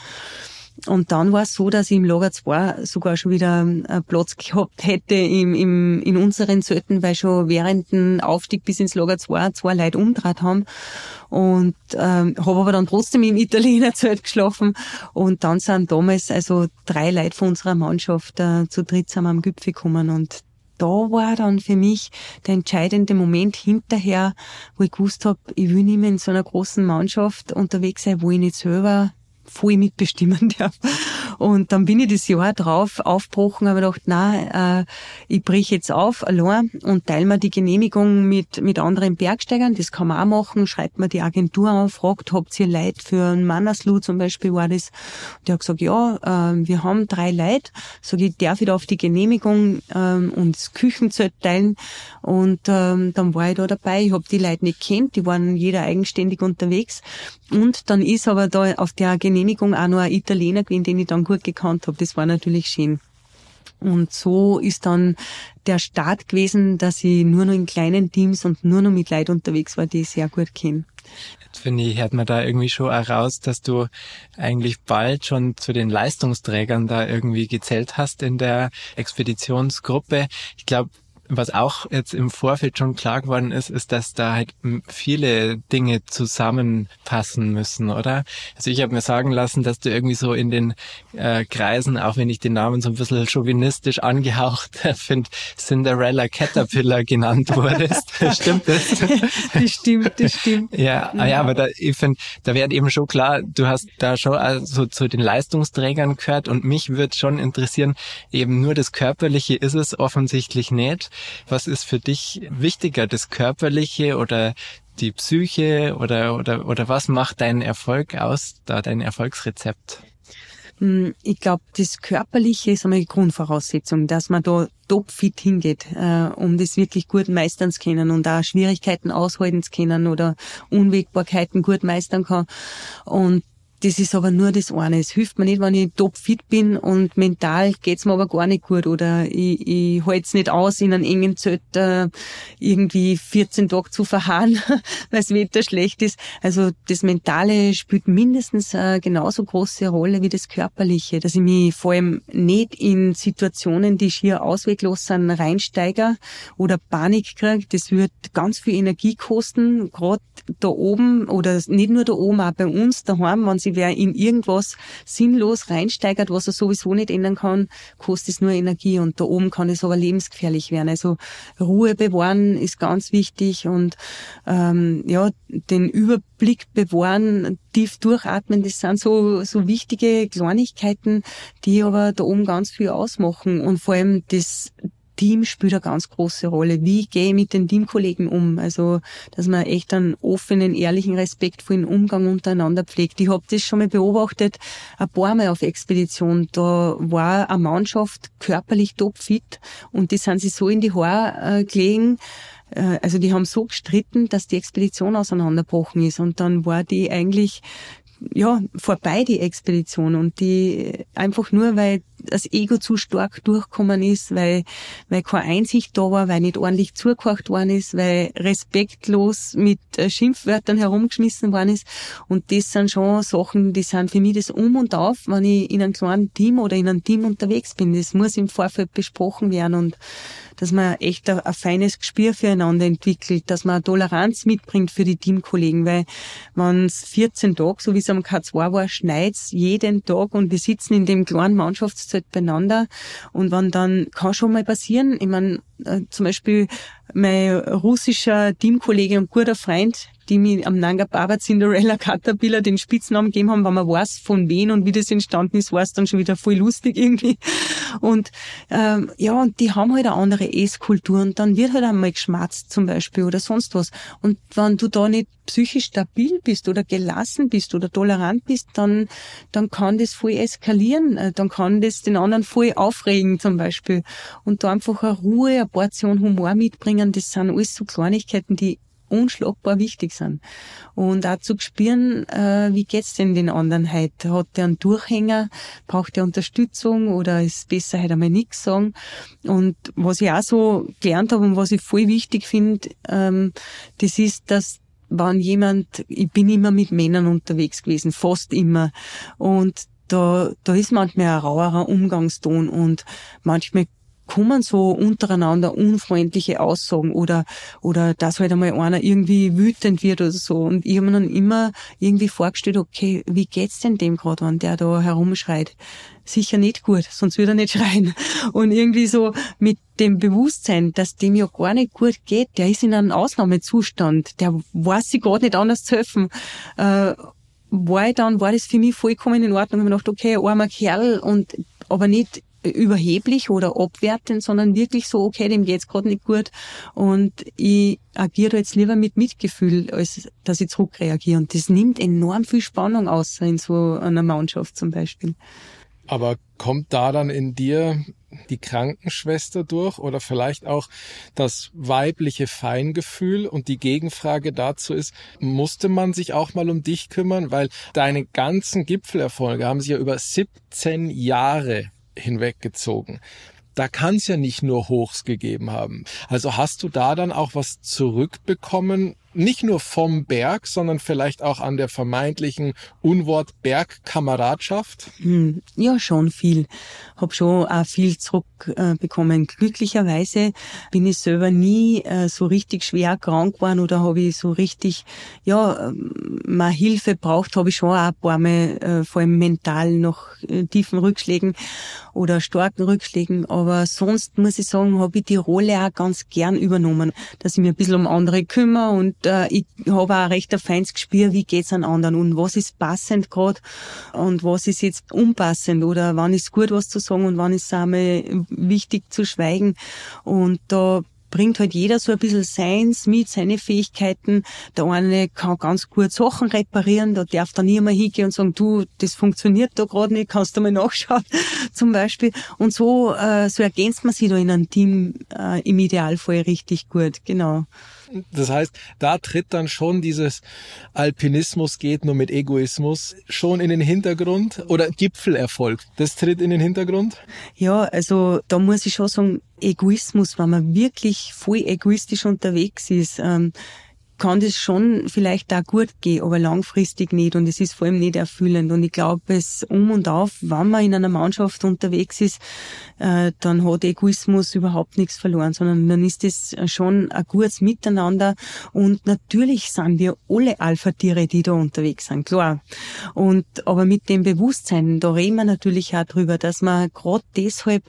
Und dann war es so, dass ich im Lager 2 sogar schon wieder einen Platz gehabt hätte im, im, in unseren Zelten, weil schon während dem Aufstieg bis ins Lager 2 zwei Leute umdraht haben. Und ähm, habe aber dann trotzdem im Italienerzelt geschlafen. Und dann sind damals also drei Leute von unserer Mannschaft äh, zu dritt sind am Gipfel gekommen. Und da war dann für mich der entscheidende Moment hinterher, wo ich gewusst habe, ich will nicht mehr in so einer großen Mannschaft unterwegs sein, wo ich nicht selber voll mitbestimmen darf. Und dann bin ich das Jahr drauf aufgebrochen, habe gedacht, na, äh, ich brich jetzt auf allein und teile mir die Genehmigung mit, mit anderen Bergsteigern. Das kann man auch machen. Schreibt mir die Agentur an, fragt, habt ihr Leute für einen Mannersloh zum Beispiel war das. Der hat gesagt, ja, äh, wir haben drei Leute. Sag ich, darf ich da auf die Genehmigung ähm, und das Küchenzelt teilen? Und ähm, dann war ich da dabei. Ich habe die Leute nicht kennt, die waren jeder eigenständig unterwegs. Und dann ist aber da auf der Genehmigung auch noch ein Italiener gewesen, den ich dann gut gekannt habe. Das war natürlich schön. Und so ist dann der Start gewesen, dass ich nur noch in kleinen Teams und nur noch mit Leuten unterwegs war, die ich sehr gut kenne. Jetzt finde ich, hört man da irgendwie schon heraus, dass du eigentlich bald schon zu den Leistungsträgern da irgendwie gezählt hast in der Expeditionsgruppe. Ich glaube, was auch jetzt im Vorfeld schon klar geworden ist, ist, dass da halt viele Dinge zusammenpassen müssen, oder? Also ich habe mir sagen lassen, dass du irgendwie so in den äh, Kreisen, auch wenn ich den Namen so ein bisschen chauvinistisch angehaucht finde, Cinderella Caterpillar genannt wurdest. stimmt das? das stimmt, das stimmt. Ja, ja. ja aber da, ich finde, da wird eben schon klar, du hast da schon also zu den Leistungsträgern gehört und mich würde schon interessieren, eben nur das Körperliche ist es offensichtlich nicht. Was ist für dich wichtiger, das Körperliche oder die Psyche oder, oder, oder was macht deinen Erfolg aus, da dein Erfolgsrezept? Hm, ich glaube, das Körperliche ist einmal die Grundvoraussetzung, dass man da topfit hingeht, äh, um das wirklich gut meistern zu können und auch Schwierigkeiten aushalten zu können oder Unwägbarkeiten gut meistern kann. Und das ist aber nur das eine. Es hilft mir nicht, wenn ich topfit bin und mental geht's mir aber gar nicht gut oder ich, ich halte es nicht aus, in einem engen Zelt äh, irgendwie 14 Tage zu verharren, weil das Wetter schlecht ist. Also das Mentale spielt mindestens eine genauso große Rolle wie das Körperliche, dass ich mich vor allem nicht in Situationen, die schier ausweglos sind, reinsteiger oder Panik kriege. Das wird ganz viel Energie kosten, gerade da oben oder nicht nur da oben, auch bei uns daheim, wenn wer in irgendwas sinnlos reinsteigert, was er sowieso nicht ändern kann, kostet es nur Energie und da oben kann es aber lebensgefährlich werden. Also Ruhe bewahren ist ganz wichtig und ähm, ja, den Überblick bewahren, tief durchatmen, das sind so, so wichtige Kleinigkeiten, die aber da oben ganz viel ausmachen und vor allem das Team spielt eine ganz große Rolle. Wie gehe ich mit den Teamkollegen um? Also, dass man echt einen offenen, ehrlichen, respektvollen Umgang untereinander pflegt. Ich habe das schon mal beobachtet, ein paar Mal auf Expedition. Da war eine Mannschaft körperlich topfit und die sind sich so in die Haare äh, gelegen, äh, also die haben so gestritten, dass die Expedition auseinanderbrochen ist. Und dann war die eigentlich ja, vorbei, die Expedition. Und die einfach nur, weil das Ego zu stark durchkommen ist, weil, weil keine Einsicht da war, weil nicht ordentlich zugehört worden ist, weil respektlos mit äh, Schimpfwörtern herumgeschmissen worden ist. Und das sind schon Sachen, die sind für mich das Um und Auf, wenn ich in einem kleinen Team oder in einem Team unterwegs bin. Das muss im Vorfeld besprochen werden und dass man echt ein, ein feines Gespür füreinander entwickelt, dass man Toleranz mitbringt für die Teamkollegen, weil wenn es 14 Tage, so wie es am K2 war, schneit's jeden Tag und wir sitzen in dem kleinen Mannschaftszelt beieinander. Und wenn dann, kann schon mal passieren, ich meine, äh, zum Beispiel mein russischer Teamkollege und guter Freund, die mir am Nanga Baba Cinderella Caterpillar den Spitznamen gegeben haben, weil man weiß von wen und wie das entstanden ist, war es dann schon wieder voll lustig irgendwie. Und ähm, ja, und die haben halt eine andere Esskultur und dann wird halt einmal geschmatzt zum Beispiel oder sonst was. Und wenn du da nicht psychisch stabil bist oder gelassen bist oder tolerant bist, dann, dann kann das voll eskalieren. Äh, dann kann das den anderen voll aufregen zum Beispiel. Und da einfach eine Ruhe, eine Portion Humor mitbringen, das sind alles so Kleinigkeiten, die unschlagbar wichtig sind. Und auch zu spüren, äh, wie geht's denn den anderen heute? Hat der einen Durchhänger? Braucht der Unterstützung? Oder ist besser heute einmal nichts sagen? Und was ich auch so gelernt habe und was ich voll wichtig finde, ähm, das ist, dass wenn jemand, ich bin immer mit Männern unterwegs gewesen, fast immer. Und da, da ist manchmal ein rauerer Umgangston und manchmal kommen so untereinander unfreundliche Aussagen oder, oder dass halt einmal einer irgendwie wütend wird oder so. Und ich habe mir dann immer irgendwie vorgestellt, okay, wie geht's denn dem gerade, wenn der da herumschreit? Sicher nicht gut, sonst würde er nicht schreien. Und irgendwie so mit dem Bewusstsein, dass dem ja gar nicht gut geht, der ist in einem Ausnahmezustand, der weiß sich gerade nicht anders zu helfen. Äh, war ich dann, war das für mich vollkommen in Ordnung. Ich habe gedacht, okay, armer Kerl und, aber nicht überheblich oder abwertend, sondern wirklich so, okay, dem geht's gerade nicht gut und ich agiere jetzt lieber mit Mitgefühl, als dass ich zurückreagiere. Und das nimmt enorm viel Spannung aus in so einer Mannschaft zum Beispiel. Aber kommt da dann in dir die Krankenschwester durch oder vielleicht auch das weibliche Feingefühl und die Gegenfrage dazu ist, musste man sich auch mal um dich kümmern, weil deine ganzen Gipfelerfolge haben sich ja über 17 Jahre hinweggezogen. Da kann es ja nicht nur Hochs gegeben haben. Also hast du da dann auch was zurückbekommen, nicht nur vom Berg, sondern vielleicht auch an der vermeintlichen Unwort Bergkameradschaft? Hm, ja, schon viel. Hab schon auch viel zurückbekommen. Glücklicherweise bin ich selber nie äh, so richtig schwer krank geworden oder habe ich so richtig, ja, ähm, mal Hilfe braucht, habe ich schon auch ein paar Mal, äh, vor allem mental noch äh, tiefen Rückschlägen oder starken Rückschlägen. Aber sonst muss ich sagen, habe ich die Rolle auch ganz gern übernommen, dass ich mir ein bisschen um andere kümmere und äh, ich habe auch recht ein feines Gespür, wie geht's an anderen und was ist passend gerade und was ist jetzt unpassend oder wann ist gut was zu sagen und wann ist es einmal wichtig zu schweigen und da bringt halt jeder so ein bisschen seins mit, seine Fähigkeiten. Der eine kann ganz gut Sachen reparieren, da darf dann niemand hingehen und sagen, du, das funktioniert da gerade nicht, kannst du mal nachschauen, zum Beispiel. Und so, äh, so ergänzt man sich da in einem Team äh, im Idealfall richtig gut, genau. Das heißt, da tritt dann schon dieses Alpinismus geht nur mit Egoismus schon in den Hintergrund oder Gipfelerfolg, das tritt in den Hintergrund? Ja, also da muss ich schon sagen, Egoismus, wenn man wirklich voll egoistisch unterwegs ist, ähm, kann das schon vielleicht auch gut gehen, aber langfristig nicht und es ist vor allem nicht erfüllend. Und ich glaube, es um und auf, wenn man in einer Mannschaft unterwegs ist, äh, dann hat Egoismus überhaupt nichts verloren, sondern dann ist es schon ein gutes Miteinander und natürlich sind wir alle Alpha-Tiere, die da unterwegs sind, klar. Und aber mit dem Bewusstsein, da reden wir natürlich auch drüber, dass man gerade deshalb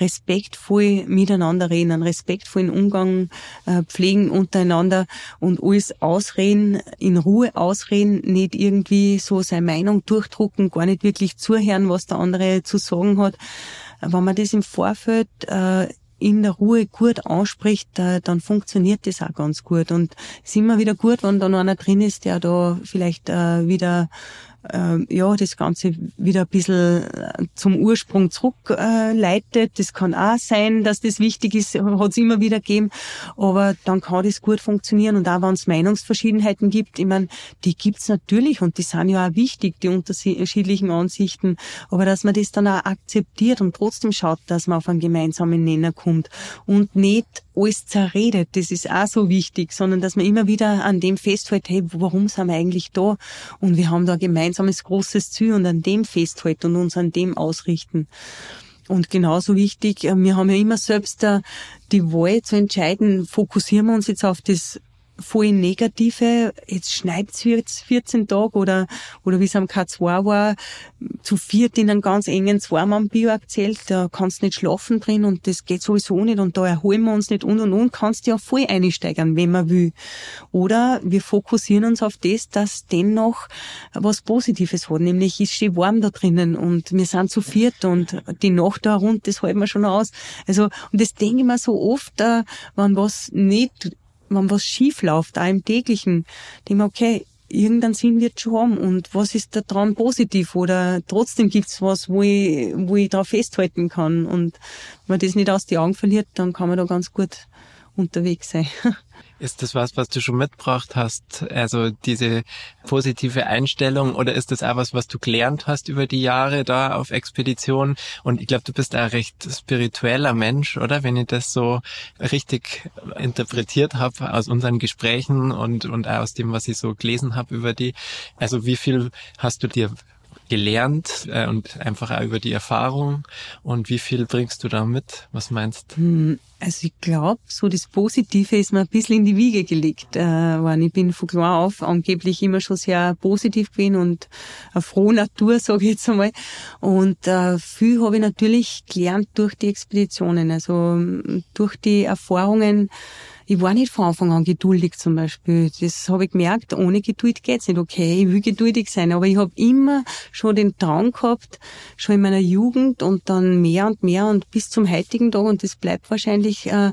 respektvoll miteinander reden, einen respektvollen Umgang äh, pflegen untereinander und alles ausreden, in Ruhe ausreden, nicht irgendwie so seine Meinung durchdrucken, gar nicht wirklich zuhören, was der andere zu sagen hat. Wenn man das im Vorfeld äh, in der Ruhe gut anspricht, äh, dann funktioniert das auch ganz gut. Und es ist immer wieder gut, wenn da noch einer drin ist, der da vielleicht äh, wieder ja, das Ganze wieder ein bisschen äh, zum Ursprung zurückleitet. Äh, das kann auch sein, dass das wichtig ist, hat es immer wieder gegeben. Aber dann kann das gut funktionieren. Und auch wenn es Meinungsverschiedenheiten gibt, ich meine, die gibt's natürlich und die sind ja auch wichtig, die unterschiedlichen Ansichten. Aber dass man das dann auch akzeptiert und trotzdem schaut, dass man auf einen gemeinsamen Nenner kommt und nicht alles zerredet, das ist auch so wichtig, sondern dass man immer wieder an dem festhält, hey, warum sind wir eigentlich da? Und wir haben da ein gemeinsames großes Ziel und an dem festhalten und uns an dem ausrichten. Und genauso wichtig, äh, wir haben ja immer selbst äh, die Wahl zu entscheiden, fokussieren wir uns jetzt auf das voll negative, jetzt schneit's jetzt 14 Tage oder, oder wie es am K2 war, zu viert in einem ganz engen Zweimann-Bioak zelt, da kannst du nicht schlafen drin und das geht sowieso nicht und da erholen wir uns nicht und und und, kannst du ja voll einsteigern, wenn man will. Oder wir fokussieren uns auf das, dass dennoch was Positives hat, nämlich ist stehe warm da drinnen und wir sind zu viert und die Nacht da rund, das halten wir schon aus. Also, und das denke ich mir so oft, äh, wenn was nicht wenn was schief läuft, auch im täglichen, dem okay, irgendeinen Sinn wird schon haben und was ist da dran positiv oder trotzdem gibt's was, wo ich, wo ich da festhalten kann und wenn man das nicht aus die Augen verliert, dann kann man da ganz gut unterwegs sein. Ist das was, was du schon mitgebracht hast? Also diese positive Einstellung oder ist das auch was, was du gelernt hast über die Jahre da auf Expedition? Und ich glaube, du bist ein recht spiritueller Mensch, oder? Wenn ich das so richtig interpretiert habe aus unseren Gesprächen und, und auch aus dem, was ich so gelesen habe über die. Also wie viel hast du dir gelernt äh, und einfach auch über die Erfahrung. Und wie viel bringst du da mit? Was meinst? Hm, also ich glaube, so das Positive ist mir ein bisschen in die Wiege gelegt äh, Ich bin von klar auf angeblich immer schon sehr positiv gewesen und eine frohe Natur, sage ich jetzt einmal. Und äh, viel habe ich natürlich gelernt durch die Expeditionen, also durch die Erfahrungen ich war nicht von Anfang an geduldig zum Beispiel. Das habe ich gemerkt, ohne Geduld geht's nicht. Okay, ich will geduldig sein, aber ich habe immer schon den Traum gehabt, schon in meiner Jugend und dann mehr und mehr und bis zum heutigen Tag und das bleibt wahrscheinlich äh,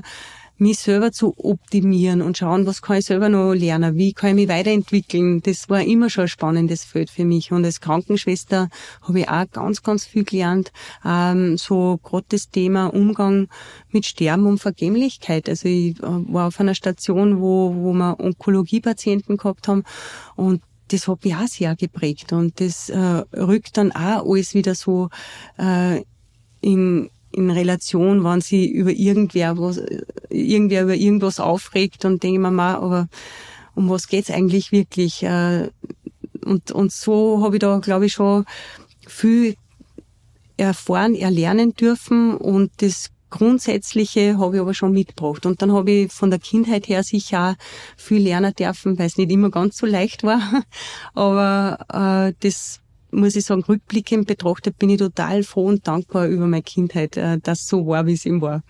mich selber zu optimieren und schauen, was kann ich selber noch lernen, wie kann ich mich weiterentwickeln. Das war immer schon ein spannendes Feld für mich. Und als Krankenschwester habe ich auch ganz, ganz viel gelernt. Ähm, so gerade das Thema Umgang mit Sterben und Vergänglichkeit. Also ich äh, war auf einer Station, wo, wo wir Onkologiepatienten gehabt haben und das hat mich auch sehr geprägt und das äh, rückt dann auch alles wieder so äh, in, in Relation, wenn sie über irgendwer was, irgendwer über irgendwas aufregt und denke mir mal, aber um was geht's eigentlich wirklich? Äh, und, und so habe ich da, glaube ich, schon viel erfahren, erlernen dürfen und das Grundsätzliche habe ich aber schon mitgebracht. Und dann habe ich von der Kindheit her sicher auch viel lernen dürfen, weil es nicht immer ganz so leicht war. Aber äh, das muss ich sagen, rückblickend betrachtet bin ich total froh und dankbar über meine Kindheit, äh, dass so war, wie es ihm war.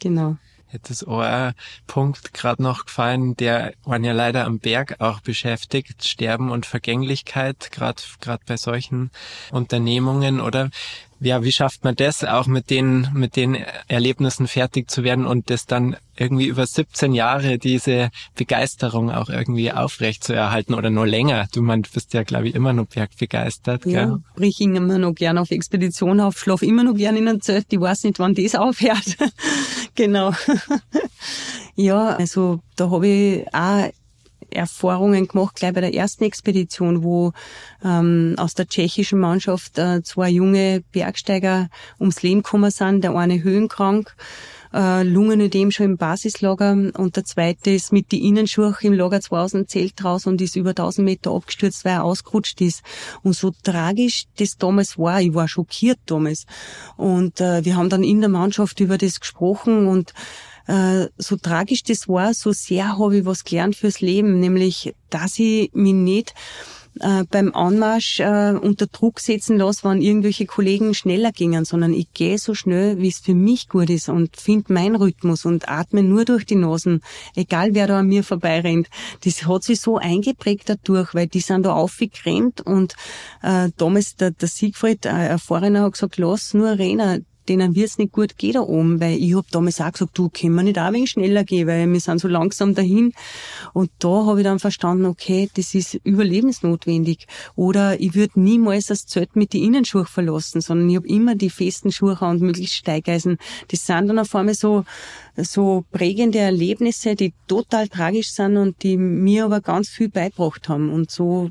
Genau. Jetzt ist auch ein Punkt gerade noch gefallen, der man ja leider am Berg auch beschäftigt, Sterben und Vergänglichkeit, gerade gerade bei solchen Unternehmungen, oder? Ja, wie schafft man das, auch mit den, mit den Erlebnissen fertig zu werden und das dann irgendwie über 17 Jahre diese Begeisterung auch irgendwie aufrecht zu erhalten oder nur länger? Du meinst, bist ja, glaube ich, immer noch bergbegeistert. Ja, gell? brich immer noch gern auf Expedition auf, schlaf immer noch gern in einem Zelt. Ich weiß nicht, wann das aufhört. genau. ja, also da habe ich auch Erfahrungen gemacht, gleich bei der ersten Expedition, wo ähm, aus der tschechischen Mannschaft äh, zwei junge Bergsteiger ums Leben gekommen sind. Der eine höhenkrank, äh, Lungenödem schon im Basislager und der zweite ist mit die Innenschuhe im Lager 2000 Zelt raus und ist über 1000 Meter abgestürzt, weil er ausgerutscht ist. Und so tragisch das damals war, ich war schockiert damals. Und äh, wir haben dann in der Mannschaft über das gesprochen und so tragisch das war, so sehr habe ich was gelernt fürs Leben, nämlich, dass ich mich nicht äh, beim Anmarsch äh, unter Druck setzen lasse, wenn irgendwelche Kollegen schneller gingen, sondern ich gehe so schnell, wie es für mich gut ist und finde meinen Rhythmus und atme nur durch die Nasen, egal wer da an mir vorbeirennt. Das hat sich so eingeprägt dadurch, weil die sind da aufgerannt und äh, damals der, der Siegfried, äh, erfahrener, hat gesagt, lass nur rennen denen wird's nicht gut gehen da oben, weil ich hab damals auch gesagt, du, können wir nicht auch ein wenig schneller gehen, weil wir sind so langsam dahin. Und da habe ich dann verstanden, okay, das ist überlebensnotwendig. Oder ich würde niemals das Zelt mit den Innenschuhen verlassen, sondern ich habe immer die festen Schuhe und möglichst Steigeisen. Das sind dann auf einmal so, so prägende Erlebnisse, die total tragisch sind und die mir aber ganz viel beigebracht haben. Und so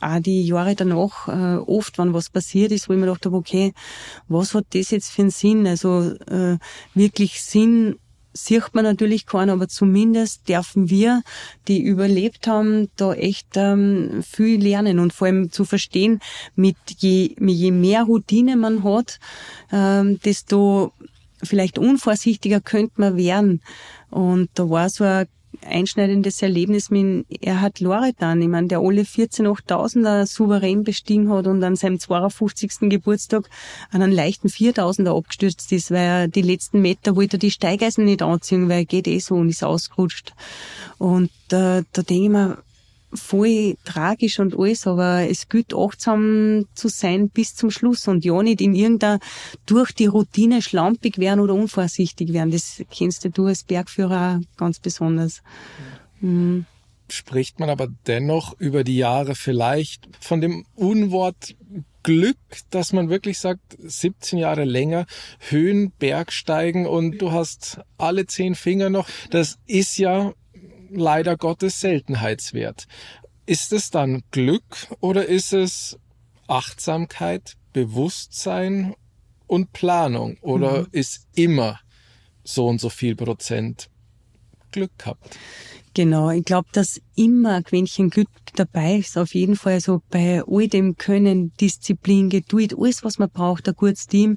auch die Jahre danach, äh, oft, wenn was passiert ist, wo ich mir gedacht habe, okay, was hat das jetzt für einen Sinn? Also äh, wirklich Sinn sieht man natürlich keinen, aber zumindest dürfen wir, die überlebt haben, da echt ähm, viel lernen und vor allem zu verstehen, mit je, je mehr Routine man hat, ähm, desto vielleicht unvorsichtiger könnte man werden. Und da war so ein einschneidendes Erlebnis mit Erhard Loretan. Ich meine, der alle 14 8000er souverän bestiegen hat und an seinem 52. Geburtstag an einen leichten 4000er abgestürzt ist, weil er die letzten Meter wollte die Steigeisen nicht anziehen, weil er geht eh so und ist ausgerutscht. Und äh, da denke ich mir, voll tragisch und alles, aber es gilt achtsam zu sein bis zum Schluss und ja nicht in irgendeiner durch die Routine schlampig werden oder unvorsichtig werden. Das kennst du als Bergführer ganz besonders. Mhm. Spricht man aber dennoch über die Jahre vielleicht von dem Unwort Glück, dass man wirklich sagt, 17 Jahre länger Höhen, Bergsteigen und du hast alle zehn Finger noch. Das ist ja leider Gottes Seltenheitswert. Ist es dann Glück oder ist es Achtsamkeit, Bewusstsein und Planung oder mhm. ist immer so und so viel Prozent Glück gehabt? Genau, ich glaube, dass immer ein Quäntchen Glück dabei ist. Auf jeden Fall so bei all dem Können, Disziplin, Geduld, alles, was man braucht, ein gutes Team,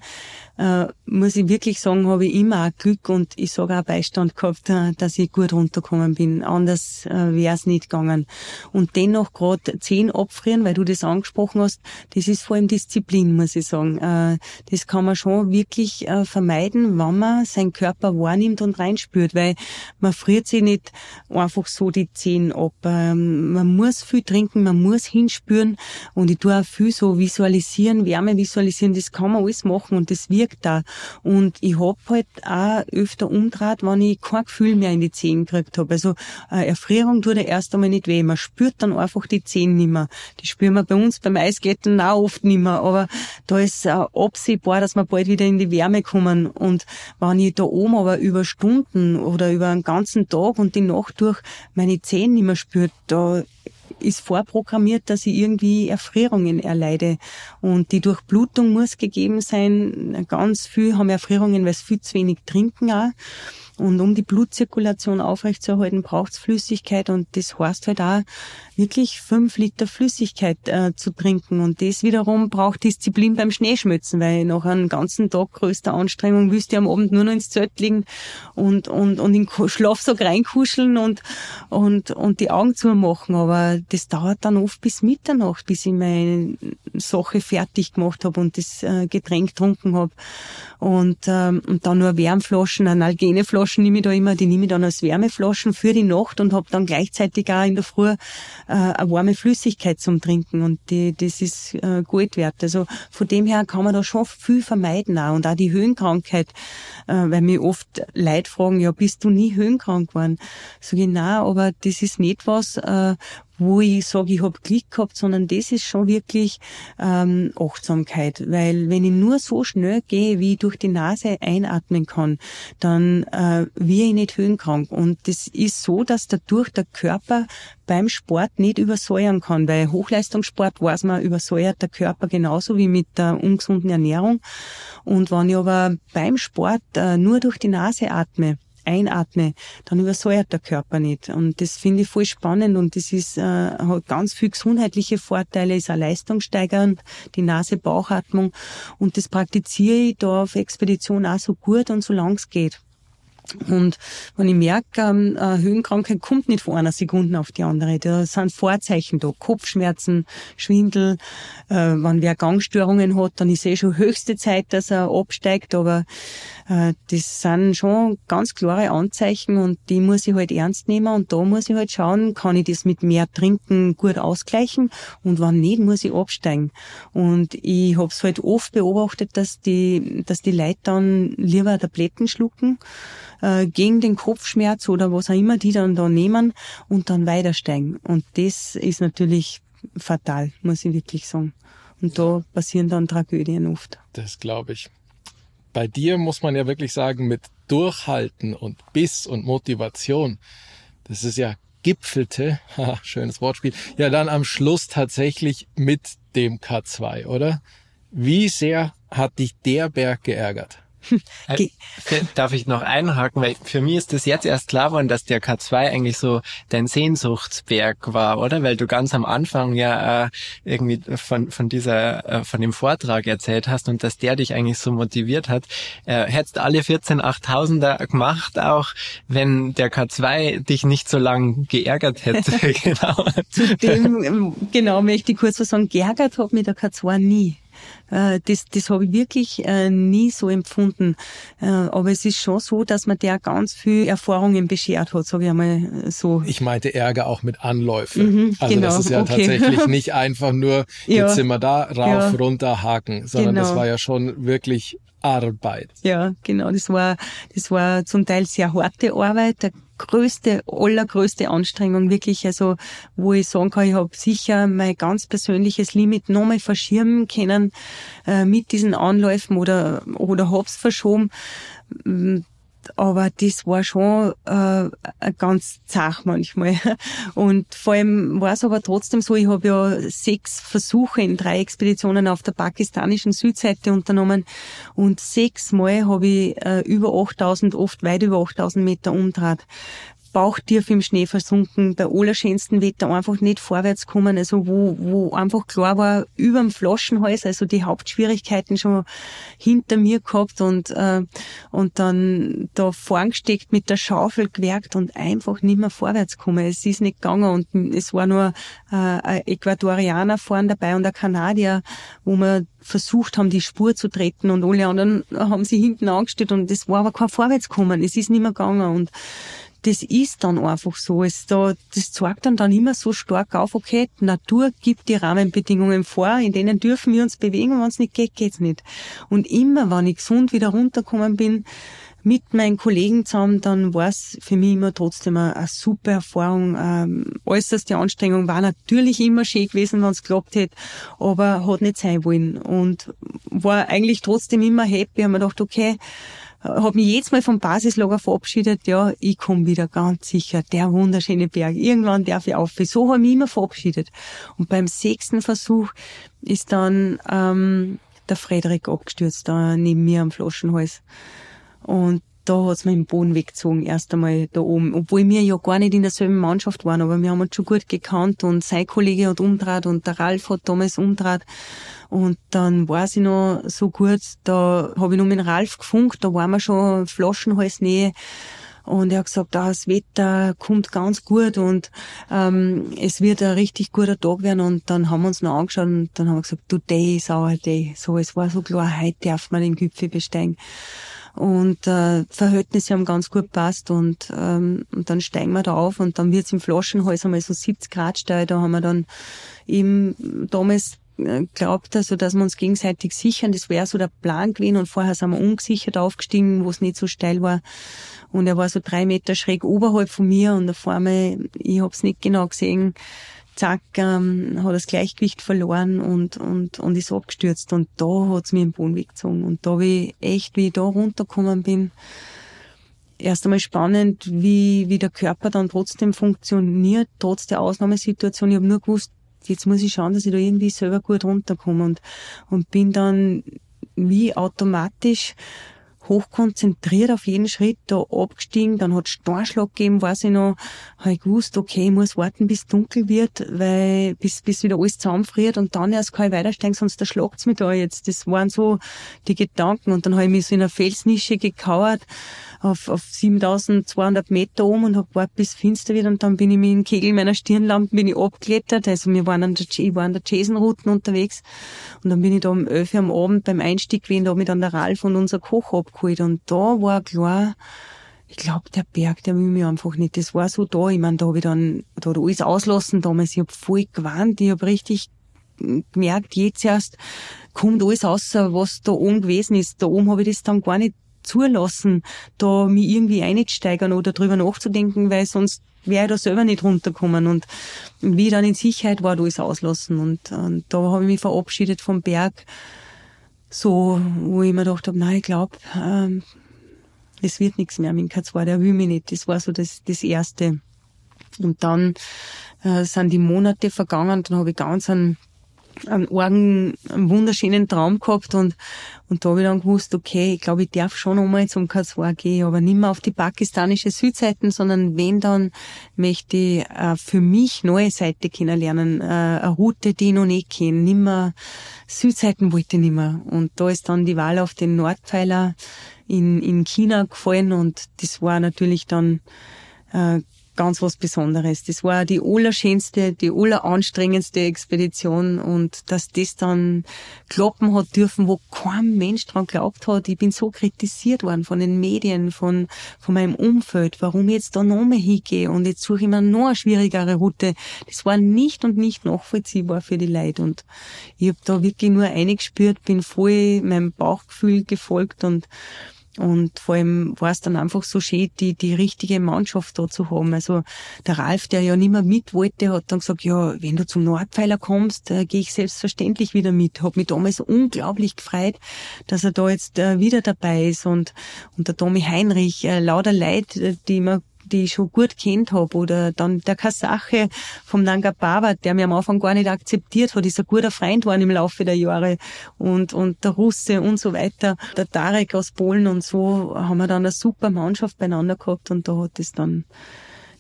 äh, muss ich wirklich sagen, habe ich immer auch Glück und ich sage auch Beistand gehabt, äh, dass ich gut runtergekommen bin. Anders äh, wäre es nicht gegangen. Und dennoch gerade zehn abfrieren, weil du das angesprochen hast, das ist vor allem Disziplin, muss ich sagen. Äh, das kann man schon wirklich äh, vermeiden, wenn man seinen Körper wahrnimmt und reinspürt, weil man friert sich nicht einfach so die Zehen ab. Ähm, man muss viel trinken, man muss hinspüren und ich tue auch viel so visualisieren, Wärme visualisieren, das kann man alles machen und das wirkt da. Und ich hab halt auch öfter umdraht, wenn ich kein Gefühl mehr in die Zehen gekriegt habe. Also äh, Erfrierung tut er erst einmal nicht weh. Man spürt dann einfach die Zehen nicht mehr. Die spüren wir bei uns beim Eisglätten auch oft nicht mehr. Aber da ist äh, absehbar, dass wir bald wieder in die Wärme kommen. Und wenn ich da oben aber über Stunden oder über einen ganzen Tag und die Nacht durch meine Zehen nicht mehr spürt, da ist vorprogrammiert, dass ich irgendwie Erfrierungen erleide. Und die Durchblutung muss gegeben sein. Ganz viel haben Erfrierungen, weil sie viel zu wenig trinken auch. Und um die Blutzirkulation aufrechtzuerhalten, braucht es Flüssigkeit und das heißt halt auch, wirklich fünf Liter Flüssigkeit äh, zu trinken. Und das wiederum braucht Disziplin beim Schneeschmützen, weil nach einem ganzen Tag größter Anstrengung willst du am Abend nur noch ins Zelt liegen und, und, und in den Schlafsack reinkuscheln und, und, und die Augen zumachen. Aber das dauert dann oft bis Mitternacht, bis ich meine Sache fertig gemacht habe und das äh, Getränk getrunken habe. Und, ähm, und dann nur Wärmflaschen, Analgeneflaschen nehme ich da immer, die nehme ich dann als Wärmeflaschen für die Nacht und habe dann gleichzeitig auch in der Früh äh, eine warme Flüssigkeit zum Trinken und die, das ist äh, Gold wert. Also von dem her kann man da schon viel vermeiden auch. und auch die Höhenkrankheit, äh, weil mir oft Leute fragen, ja, bist du nie höhenkrank geworden? So genau, aber das ist nicht was, äh, wo ich sage, ich habe Glück gehabt, sondern das ist schon wirklich ähm, Achtsamkeit. Weil wenn ich nur so schnell gehe, wie ich durch die Nase einatmen kann, dann äh, wir ich nicht höhenkrank. Und das ist so, dass dadurch der Körper beim Sport nicht übersäuern kann, weil Hochleistungssport weiß man, übersäuert der Körper genauso wie mit der ungesunden Ernährung. Und wenn ich aber beim Sport äh, nur durch die Nase atme, einatme, dann übersäuert der Körper nicht. Und das finde ich voll spannend und das ist, äh, hat ganz viel gesundheitliche Vorteile, ist auch leistungssteigernd, die Nase-Bauchatmung. Und das praktiziere ich da auf Expedition auch so gut und so lang es geht. Und wenn ich merke, ähm, eine Höhenkrankheit kommt nicht von einer Sekunde auf die andere, da sind Vorzeichen da, Kopfschmerzen, Schwindel, äh, wenn wer Gangstörungen hat, dann ist eh schon höchste Zeit, dass er absteigt, aber äh, das sind schon ganz klare Anzeichen und die muss ich halt ernst nehmen. Und da muss ich halt schauen, kann ich das mit mehr Trinken gut ausgleichen? Und wenn nicht, muss ich absteigen. Und ich habe es halt oft beobachtet, dass die, dass die Leute dann lieber Tabletten schlucken, äh, gegen den Kopfschmerz oder was auch immer die dann da nehmen und dann weitersteigen. Und das ist natürlich fatal, muss ich wirklich sagen. Und da passieren dann Tragödien oft. Das glaube ich. Bei dir muss man ja wirklich sagen, mit Durchhalten und Biss und Motivation, das ist ja gipfelte, schönes Wortspiel, ja dann am Schluss tatsächlich mit dem K2, oder? Wie sehr hat dich der Berg geärgert? Äh, darf ich noch einhaken, weil für mich ist das jetzt erst klar geworden, dass der K2 eigentlich so dein Sehnsuchtsberg war, oder? Weil du ganz am Anfang ja äh, irgendwie von, von dieser, äh, von dem Vortrag erzählt hast und dass der dich eigentlich so motiviert hat. Äh, hättest alle 14 8000er gemacht, auch wenn der K2 dich nicht so lang geärgert hätte. genau. Zudem, ähm, genau, möchte ich kurz was sagen, geärgert hat mich der K2 nie. Äh, das, das habe ich wirklich äh, nie so empfunden. Äh, aber es ist schon so, dass man der ganz viel Erfahrungen beschert hat, sage ich einmal so. Ich meinte Ärger auch mit Anläufen. Mhm, also genau, das ist ja okay. tatsächlich nicht einfach nur, ja. jetzt sind wir da, rauf, ja. runter, haken, sondern genau. das war ja schon wirklich Arbeit. Ja, genau. Das war, das war zum Teil sehr harte Arbeit. Der größte, allergrößte Anstrengung wirklich, also wo ich sagen kann, ich habe sicher mein ganz persönliches Limit nochmal verschirmen können äh, mit diesen Anläufen oder, oder hab's verschoben aber das war schon äh, ganz zach manchmal. Und vor allem war es aber trotzdem so, ich habe ja sechs Versuche in drei Expeditionen auf der pakistanischen Südseite unternommen und sechsmal habe ich äh, über 8000, oft weit über 8000 Meter umdraht bauchtief im Schnee versunken, bei allerschönsten Wetter einfach nicht vorwärts kommen, also wo, wo einfach klar war, über dem Flaschenhals, also die Hauptschwierigkeiten schon hinter mir gehabt und, äh, und dann da vorn gesteckt mit der Schaufel gewerkt und einfach nicht mehr vorwärts kommen. Es ist nicht gegangen und es war nur äh, ein Äquatorianer vorn dabei und ein Kanadier, wo wir versucht haben, die Spur zu treten und alle anderen haben sie hinten angestellt und es war aber kein Vorwärtskommen. Es ist nicht mehr gegangen und das ist dann einfach so. Es da, das zeigt dann dann immer so stark auf, okay, Natur gibt die Rahmenbedingungen vor, in denen dürfen wir uns bewegen, wenn es nicht geht, geht's nicht. Und immer, wenn ich gesund wieder runtergekommen bin, mit meinen Kollegen zusammen, dann war es für mich immer trotzdem eine, eine super Erfahrung. Ähm, äußerste Anstrengung war natürlich immer schön gewesen, wenn es geklappt hätte, aber hat nicht sein wollen. Und war eigentlich trotzdem immer happy. Haben mir gedacht, okay, habe mich jetzt mal vom Basislager verabschiedet, ja, ich komme wieder ganz sicher, der wunderschöne Berg, irgendwann darf ich auf. So habe ich mich immer verabschiedet. Und beim sechsten Versuch ist dann ähm, der Frederik abgestürzt, da neben mir am Flaschenhals. Und da hat's mir im Boden weggezogen, erst einmal da oben. Obwohl wir ja gar nicht in derselben Mannschaft waren, aber wir haben uns schon gut gekannt und sein Kollege hat umdraht und der Ralf hat damals umdraht. Und dann war sie noch so gut, da habe ich noch mit Ralf gefunkt, da waren wir schon Flaschenhalsnähe. Und er hat gesagt, ah, das Wetter kommt ganz gut und ähm, es wird ein richtig guter Tag werden. Und dann haben wir uns noch angeschaut und dann haben wir gesagt, today is our day. So, es war so klar, heute darf man den Gipfel besteigen und äh, Verhältnisse haben ganz gut passt und, ähm, und dann steigen wir da auf und dann wird's im Flaschenhals einmal so 70 Grad steil. Da haben wir dann eben damals äh, glaubt, also dass wir uns gegenseitig sichern. Das wäre so der Plan gewesen und vorher sind wir ungesichert aufgestiegen, wo es nicht so steil war. Und er war so drei Meter schräg oberhalb von mir und auf einmal, ich hab's nicht genau gesehen, zack, ähm, hat das Gleichgewicht verloren und, und, und ist abgestürzt. Und da hat's mir im Boden weggezogen. Und da, wie echt, wie ich da runtergekommen bin, erst einmal spannend, wie, wie der Körper dann trotzdem funktioniert, trotz der Ausnahmesituation. Ich habe nur gewusst, jetzt muss ich schauen, dass ich da irgendwie selber gut runterkomme und, und bin dann wie automatisch hochkonzentriert auf jeden Schritt da abgestiegen, dann hat Steinschlag gegeben, weiß ich noch, habe ich gewusst, okay, ich muss warten, bis dunkel wird, weil, bis, bis wieder alles zusammenfriert und dann erst kann ich weitersteigen, sonst erschlagt's mich da jetzt. Das waren so die Gedanken und dann habe ich mich so in einer Felsnische gekauert, auf, auf 7200 Meter oben und habe gewartet, bis finster wird und dann bin ich mit dem Kegel meiner Stirnlampe bin ich abgeklettert, also wir waren an der, ich war an der Jason-Routen unterwegs und dann bin ich da um 11 Uhr am Abend beim Einstieg gewesen, da habe ich dann der Ralf und unser Koch abgeholt und da war klar, ich glaube, der Berg, der will mich einfach nicht. Das war so da. Ich meine, da habe ich dann da hat alles auslassen damals. Ich habe voll gewarnt. Ich habe richtig gemerkt, jetzt erst kommt alles raus, was da oben gewesen ist. Da oben habe ich das dann gar nicht zulassen, da mich irgendwie einzusteigern oder drüber nachzudenken, weil sonst wäre ich da selber nicht runterkommen. Und wie ich dann in Sicherheit war, da ist auslassen. Und, und da habe ich mich verabschiedet vom Berg, so, wo ich mir gedacht habe, nein, ich glaube, ähm, es wird nichts mehr mit K2, der will mich nicht. Das war so das, das Erste. Und dann äh, sind die Monate vergangen, dann habe ich ganz einen einen argen, einen wunderschönen Traum gehabt und, und da habe ich dann gewusst, okay, ich glaube, ich darf schon einmal zum K2 gehen, aber nicht mehr auf die pakistanische Südseite, sondern wenn, dann möchte ich äh, für mich neue Seite kennenlernen, äh, eine Route, die ich noch nicht kenne, nicht mehr Südseiten wollte ich nicht mehr. Und da ist dann die Wahl auf den Nordpfeiler in, in China gefallen und das war natürlich dann äh, ganz was Besonderes. Das war die allerschönste, die alleranstrengendste Expedition und dass das dann klappen hat dürfen, wo kein Mensch dran glaubt hat. Ich bin so kritisiert worden von den Medien, von, von meinem Umfeld, warum ich jetzt da noch mehr hingehe und jetzt suche ich mir noch eine schwierigere Route. Das war nicht und nicht nachvollziehbar für die Leute und ich habe da wirklich nur eingespürt, bin voll meinem Bauchgefühl gefolgt und und vor allem war es dann einfach so schön, die, die richtige Mannschaft da zu haben. Also der Ralf, der ja nicht mehr mit wollte, hat dann gesagt, ja, wenn du zum Nordpfeiler kommst, äh, gehe ich selbstverständlich wieder mit. Hab mich damals unglaublich gefreut, dass er da jetzt äh, wieder dabei ist. Und, und der Tommy Heinrich, äh, lauter Leute, die immer die ich schon gut kennt habe. Oder dann der Kasache vom Nanga Parbat, der mir am Anfang gar nicht akzeptiert hat, ist ein guter Freund geworden im Laufe der Jahre. Und, und der Russe und so weiter. Der Tarek aus Polen und so haben wir dann eine super Mannschaft beieinander gehabt und da hat es dann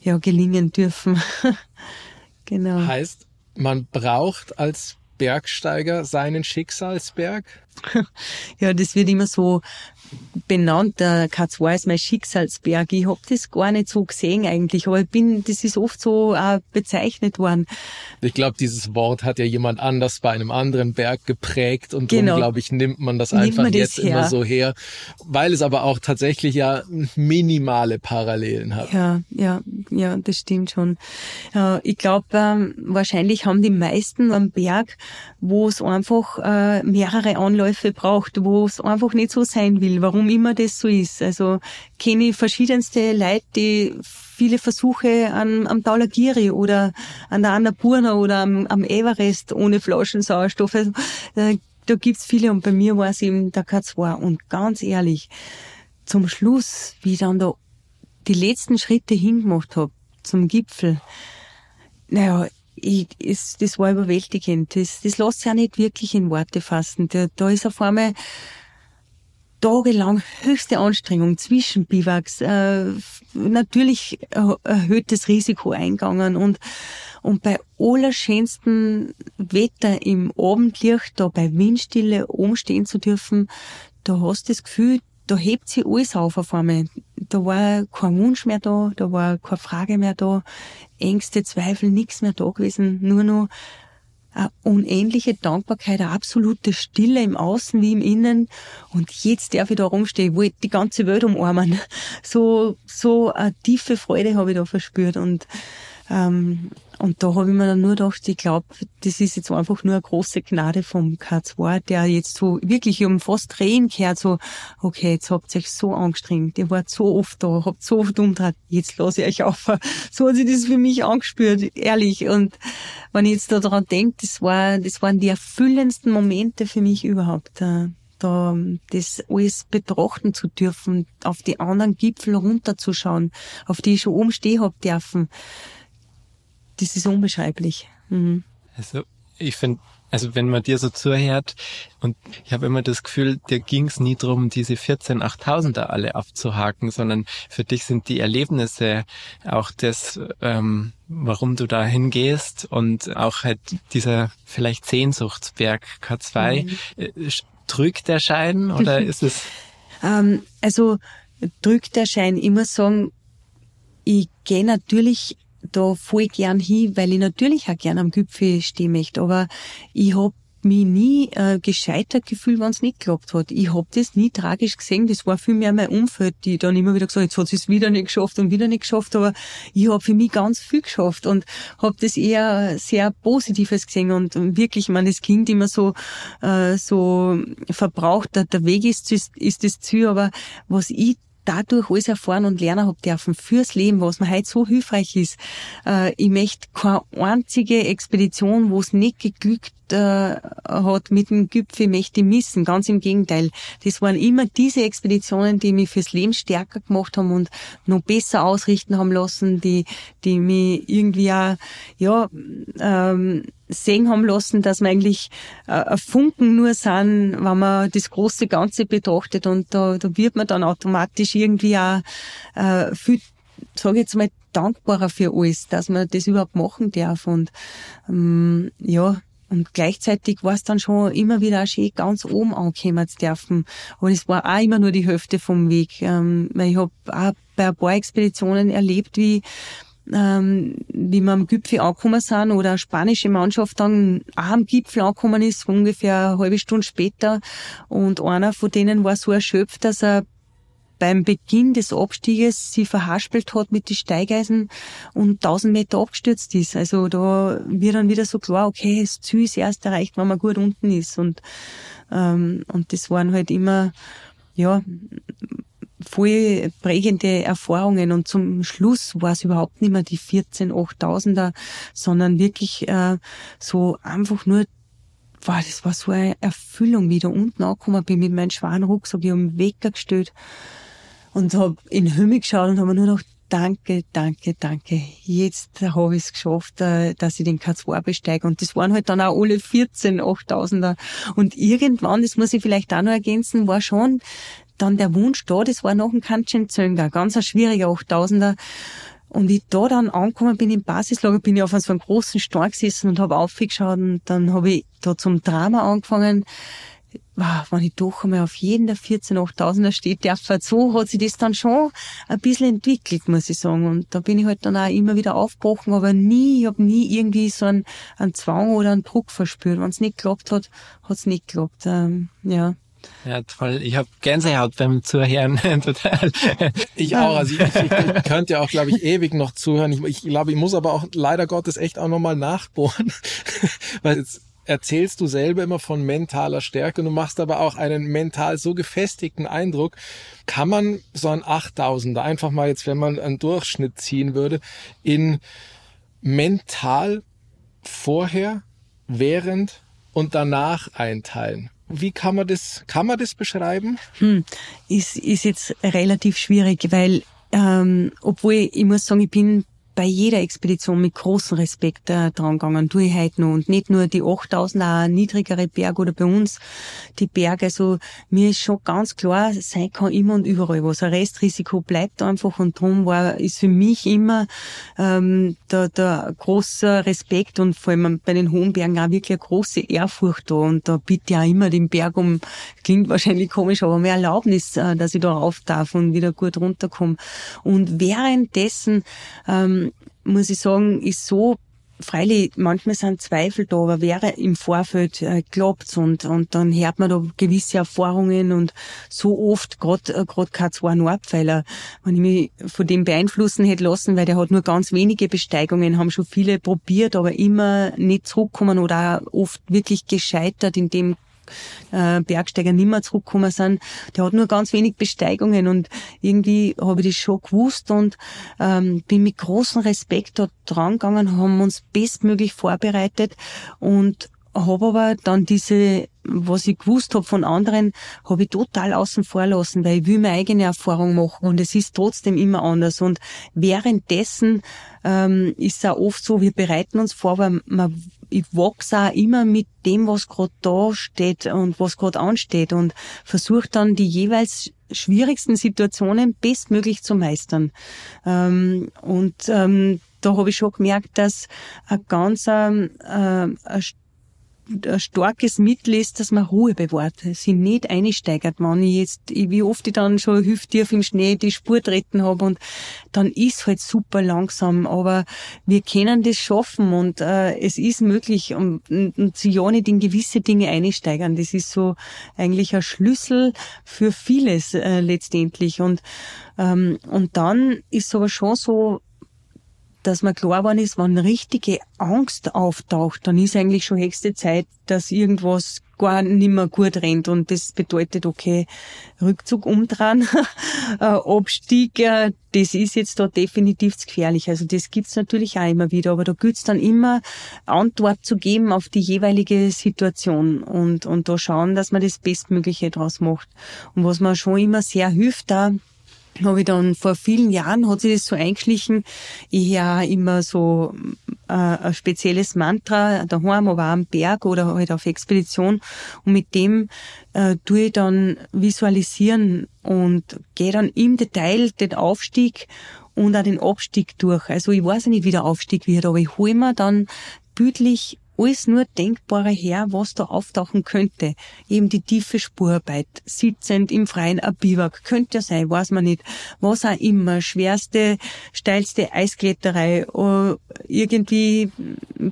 ja, gelingen dürfen. genau. Heißt, man braucht als Bergsteiger seinen Schicksalsberg? ja, das wird immer so benannt, der K2 ist mein Schicksalsberg. Ich hab das gar nicht so gesehen eigentlich, aber ich bin, das ist oft so auch bezeichnet worden. Ich glaube, dieses Wort hat ja jemand anders bei einem anderen Berg geprägt und genau. glaube ich, nimmt man das nimmt einfach man das jetzt her. immer so her, weil es aber auch tatsächlich ja minimale Parallelen hat. Ja, ja, ja, das stimmt schon. Ja, ich glaube, ähm, wahrscheinlich haben die meisten am Berg, wo es einfach äh, mehrere Anläufe braucht, wo es einfach nicht so sein will, warum immer das so ist. Also kenne ich verschiedenste Leute, die viele Versuche an, am Taulagiri oder an der Annapurna oder am, am Everest ohne Flaschensauerstoff. Also, da, da gibt's viele und bei mir war es eben der K2. Und ganz ehrlich, zum Schluss, wie ich dann da die letzten Schritte hingemacht hab zum Gipfel, naja, ich, ist, das war überwältigend. Das, das lässt sich ja nicht wirklich in Worte fassen. Da, da ist auf einmal tagelang höchste Anstrengung zwischen Biwaks, äh, natürlich erhöhtes Risiko eingegangen und, und bei allerschönstem Wetter im Abendlicht, da bei Windstille oben stehen zu dürfen, da hast du das Gefühl, da hebt sich alles auf auf einmal. Da war kein Wunsch mehr da, da war keine Frage mehr da, Ängste, Zweifel, nichts mehr da gewesen, nur noch eine unendliche Dankbarkeit, eine absolute Stille im Außen wie im Innen. Und jetzt darf ich da rumstehen, wo ich die ganze Welt umarmen. So, so eine tiefe Freude habe ich da verspürt. Und ähm, und da habe ich mir dann nur gedacht, ich glaube, das ist jetzt einfach nur eine große Gnade vom K2, der jetzt so wirklich um fast Tränen gehört, so, okay, jetzt habt ihr euch so angestrengt, ihr wart so oft da, habt so oft umdreht, jetzt lasse ich euch auf. So hat sich das für mich angespürt, ehrlich. Und wenn ich jetzt da dran denke, das war, das waren die erfüllendsten Momente für mich überhaupt. Äh, da das alles betrachten zu dürfen, auf die anderen Gipfel runterzuschauen, auf die ich schon oben stehen hab dürfen das ist unbeschreiblich. Mhm. Also ich finde, also wenn man dir so zuhört und ich habe immer das Gefühl, dir ging es nie drum, diese 14 8000er alle abzuhaken, sondern für dich sind die Erlebnisse auch das, ähm, warum du da hingehst und auch halt dieser vielleicht Sehnsuchtsberg K2. Mhm. Äh, trügt der Schein oder ist es? ähm, also drückt der Schein immer sagen, ich gehe natürlich da voll gern hin, weil ich natürlich auch gern am Gipfel stehen möchte. Aber ich hab mich nie äh, gescheitert gefühlt, wenn es nicht geklappt hat. Ich hab das nie tragisch gesehen. Das war vielmehr mein Umfeld, die dann immer wieder gesagt jetzt hat sie es wieder nicht geschafft und wieder nicht geschafft. Aber ich hab für mich ganz viel geschafft und hab das eher sehr Positives gesehen. Und wirklich, man das Kind immer so äh, so verbraucht. Der, der Weg ist, ist, ist das Ziel. Aber was ich dadurch alles erfahren und lernen hab dürfen fürs Leben, was mir heute so hilfreich ist. Äh, ich möchte keine einzige Expedition, wo es nicht geglückt äh, hat mit dem Gipfel, möchte missen. Ganz im Gegenteil. Das waren immer diese Expeditionen, die mich fürs Leben stärker gemacht haben und noch besser ausrichten haben lassen, die, die mich irgendwie auch, ja, ähm, sehen haben lassen, dass wir eigentlich äh, ein Funken nur sind, wenn man das große Ganze betrachtet und da, da wird man dann automatisch irgendwie auch äh, viel, sage ich jetzt mal, dankbarer für alles, dass man das überhaupt machen darf und ähm, ja, und gleichzeitig war es dann schon immer wieder schön, ganz oben ankommen zu dürfen. Aber es war auch immer nur die Hälfte vom Weg. Ähm, weil ich habe auch bei ein paar Expeditionen erlebt, wie ähm, wie wir am Gipfel angekommen sind oder eine spanische Mannschaft dann auch am Gipfel angekommen ist, ungefähr eine halbe Stunde später. Und einer von denen war so erschöpft, dass er beim Beginn des Abstieges sie verhaspelt hat mit den Steigeisen und 1000 Meter abgestürzt ist. Also da wird dann wieder so klar, okay, das Ziel ist erst erreicht, wenn man gut unten ist. Und, ähm, und das waren halt immer, ja, voll prägende Erfahrungen und zum Schluss war es überhaupt nicht mehr die 14 8000er, sondern wirklich äh, so einfach nur wow, das war so eine Erfüllung, wie ich da unten angekommen bin mit meinem schweren Rucksack, ich habe einen Wecker gestellt und habe in den Himmel geschaut und habe nur noch danke, danke, danke. Jetzt habe ich es geschafft, äh, dass ich den K2 besteige. Und das waren halt dann auch alle 14 8000er. Und irgendwann, das muss ich vielleicht auch noch ergänzen, war schon dann der Wunsch da, das war noch ein Kanchenjunga, ganz ein schwieriger 8000er. und ich da dann angekommen bin im Basislager, bin ich auf so einem großen Stein gesessen und habe aufgeschaut und dann habe ich da zum Drama angefangen. Wow, wenn ich doch einmal auf jeden der 14 8000er steht, der so hat sich das dann schon ein bisschen entwickelt, muss ich sagen. Und da bin ich halt dann auch immer wieder aufgebrochen, aber nie, ich habe nie irgendwie so einen, einen Zwang oder einen Druck verspürt. Wenn es nicht geklappt hat, hat es nicht geklappt. Ähm, ja. Ja, toll. Ich habe Gänsehaut beim Zuhören. Total. Ich auch. Also ich, ich, ich könnte ja auch, glaube ich, ewig noch zuhören. Ich, ich glaube, ich muss aber auch leider Gottes echt auch nochmal nachbohren. Weil jetzt erzählst du selber immer von mentaler Stärke. Du machst aber auch einen mental so gefestigten Eindruck. Kann man so ein 8000er einfach mal jetzt, wenn man einen Durchschnitt ziehen würde, in mental vorher, während und danach einteilen? Wie kann man das, kann man das beschreiben? Hm, ist, ist jetzt relativ schwierig, weil, ähm, obwohl ich muss sagen, ich bin bei jeder Expedition mit großem Respekt äh, dran gegangen, tue ich heute noch. Und nicht nur die 8000, auch niedrigere Berg oder bei uns die Berge. Also mir ist schon ganz klar, sein kann immer und überall was. Ein Restrisiko bleibt einfach und darum war, ist für mich immer ähm, der, der große Respekt und vor allem bei den hohen Bergen auch wirklich eine große Ehrfurcht da. Und da bitte ich auch immer den Berg um, klingt wahrscheinlich komisch, aber mehr Erlaubnis, äh, dass ich da rauf darf und wieder gut runterkomme. Und währenddessen ähm, muss ich sagen, ist so Freilich, manchmal sind Zweifel da, aber wäre im Vorfeld äh, klappt's und, und dann hört man da gewisse Erfahrungen und so oft, gerade äh, grad kein zwei Nordpfeiler, wenn ich mich von dem beeinflussen hätte lassen, weil der hat nur ganz wenige Besteigungen, haben schon viele probiert, aber immer nicht zurückkommen oder auch oft wirklich gescheitert in dem äh, Bergsteiger nimmer zurückgekommen sind. Der hat nur ganz wenig Besteigungen und irgendwie habe ich das schon gewusst und ähm, bin mit großem Respekt dort dran gegangen, haben uns bestmöglich vorbereitet und habe aber dann diese, was ich gewusst habe von anderen, habe ich total außen vor lassen, weil ich will meine eigene Erfahrung machen und es ist trotzdem immer anders. Und währenddessen ähm, ist es auch oft so, wir bereiten uns vor, weil man ich wachse auch immer mit dem, was gerade da steht und was gerade ansteht und versuche dann die jeweils schwierigsten Situationen bestmöglich zu meistern. Ähm, und ähm, da habe ich schon gemerkt, dass ein ganz ähm, äh, ein starkes Mittel ist, dass man Ruhe bewahrt, sie nicht einsteigert, wenn ich jetzt, wie oft ich dann schon hüfttief im Schnee die Spur treten habe und dann ist halt super langsam, aber wir können das schaffen und äh, es ist möglich und, und sie ja nicht in gewisse Dinge einsteigern. Das ist so eigentlich ein Schlüssel für vieles äh, letztendlich. Und ähm, und dann ist aber schon so, dass man klar geworden ist, wenn richtige Angst auftaucht, dann ist eigentlich schon höchste Zeit, dass irgendwas gar nicht mehr gut rennt. Und das bedeutet, okay, Rückzug umdrehen, äh, Abstieg, äh, das ist jetzt da definitiv zu gefährlich. Also das gibt's natürlich auch immer wieder, aber da gilt's dann immer Antwort zu geben auf die jeweilige Situation und, und da schauen, dass man das Bestmögliche draus macht. Und was mir schon immer sehr hilft, da habe ich dann vor vielen Jahren hat sich das so eingeschlichen. Ich höre immer so äh, ein spezielles Mantra daheim, aber auch am Berg oder halt auf Expedition. Und mit dem äh, tue ich dann visualisieren und gehe dann im Detail den Aufstieg und auch den Abstieg durch. Also ich weiß nicht, wie der Aufstieg wird, aber ich hole mir dann bildlich alles nur Denkbare her, was da auftauchen könnte. Eben die tiefe Spurarbeit, sitzend im Freien Biwak, könnte ja sein, weiß man nicht. Was auch immer, schwerste, steilste Eiskletterei, oh, irgendwie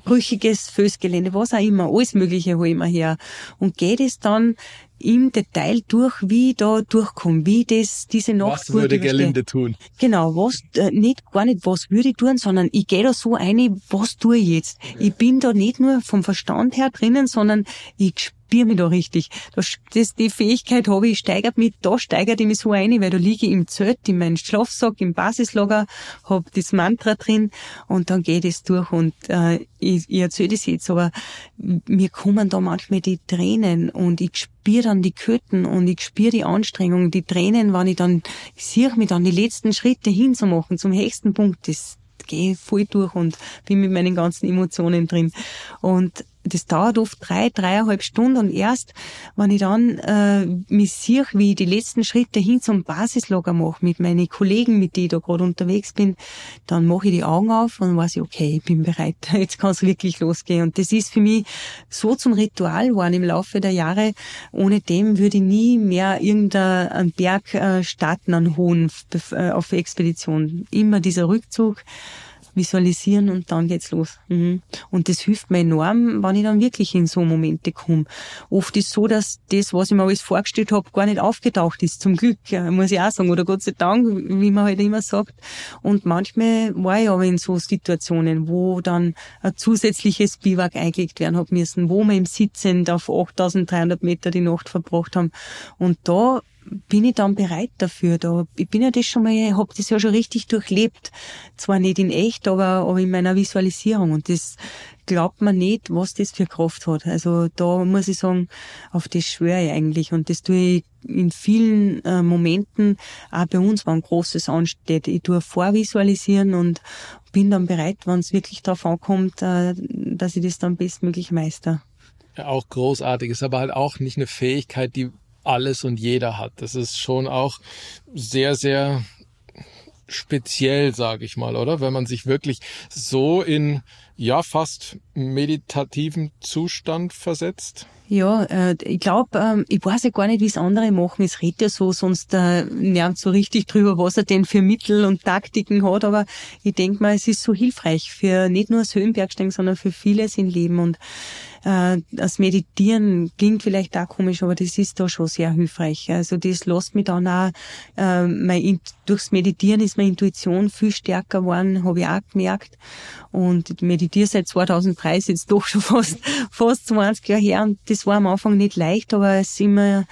brüchiges Fößgelände, was auch immer, alles Mögliche hol ich mir her. Und geht es dann im Detail durch, wie ich da durchkomme, wie das, diese Nacht Was würde Gerlinde tun? Genau, was, äh, nicht, gar nicht, was würde ich tun, sondern ich gehe da so ein, was tue ich jetzt? Ich bin da nicht nur vom Verstand her drinnen, sondern ich probiere mich da richtig. Das, das, die Fähigkeit habe ich, steigert mich, da steigert ich mich so ein, weil da liege ich im Zelt, in meinem Schlafsack, im Basislager, habe das Mantra drin und dann geht es durch und äh, ich, ich erzähle das jetzt, aber mir kommen da manchmal die Tränen und ich spüre dann die Köten und ich spüre die Anstrengung, die Tränen, wenn ich dann, ich sehe mich dann die letzten Schritte hinzumachen zum höchsten Punkt, das gehe voll durch und bin mit meinen ganzen Emotionen drin. Und das dauert oft drei, dreieinhalb Stunden und erst, wenn ich dann äh, mich sehe, wie ich die letzten Schritte hin zum Basislager mache mit meinen Kollegen, mit denen ich da gerade unterwegs bin, dann mache ich die Augen auf und weiß ich, okay, ich bin bereit, jetzt kann es wirklich losgehen. Und das ist für mich so zum Ritual geworden im Laufe der Jahre. Ohne dem würde ich nie mehr irgendeinen Berg äh, starten, an hohen äh, auf Expedition. Immer dieser Rückzug visualisieren und dann geht's los. Mhm. Und das hilft mir enorm, wenn ich dann wirklich in so Momente komme. Oft ist so, dass das, was ich mir alles vorgestellt habe, gar nicht aufgetaucht ist. Zum Glück, muss ich auch sagen. Oder Gott sei Dank, wie man halt immer sagt. Und manchmal war ich aber in so Situationen, wo dann ein zusätzliches Biwak eingelegt werden hat müssen, wo wir im Sitzend auf 8300 Meter die Nacht verbracht haben. Und da bin ich dann bereit dafür. Da, ich bin ja das schon mal, hab das ja schon richtig durchlebt. Zwar nicht in echt, aber, aber in meiner Visualisierung. Und das glaubt man nicht, was das für Kraft hat. Also da muss ich sagen, auf das schwöre ich eigentlich. Und das tue ich in vielen äh, Momenten, auch bei uns, wenn Großes ansteht. Ich tue vorvisualisieren und bin dann bereit, wenn es wirklich darauf ankommt, äh, dass ich das dann bestmöglich meister. Auch großartig. Ist aber halt auch nicht eine Fähigkeit, die alles und jeder hat. Das ist schon auch sehr, sehr speziell, sage ich mal, oder? Wenn man sich wirklich so in ja fast meditativen Zustand versetzt. Ja, äh, ich glaube, ähm, ich weiß ja gar nicht, wie es andere machen. Es redet ja so, sonst äh, lernt so richtig drüber, was er denn für Mittel und Taktiken hat. Aber ich denke mal, es ist so hilfreich für nicht nur das Höhenbergsteigen, sondern für vieles im Leben. Und äh, das Meditieren klingt vielleicht auch komisch, aber das ist da schon sehr hilfreich. Also das lässt mich dann auch, äh, mein, durchs Meditieren ist meine Intuition viel stärker geworden, habe ich auch gemerkt. Und ich meditiere seit 2003, ist jetzt doch schon fast, fast 20 Jahre her. Und das war am Anfang nicht leicht, aber es ist immer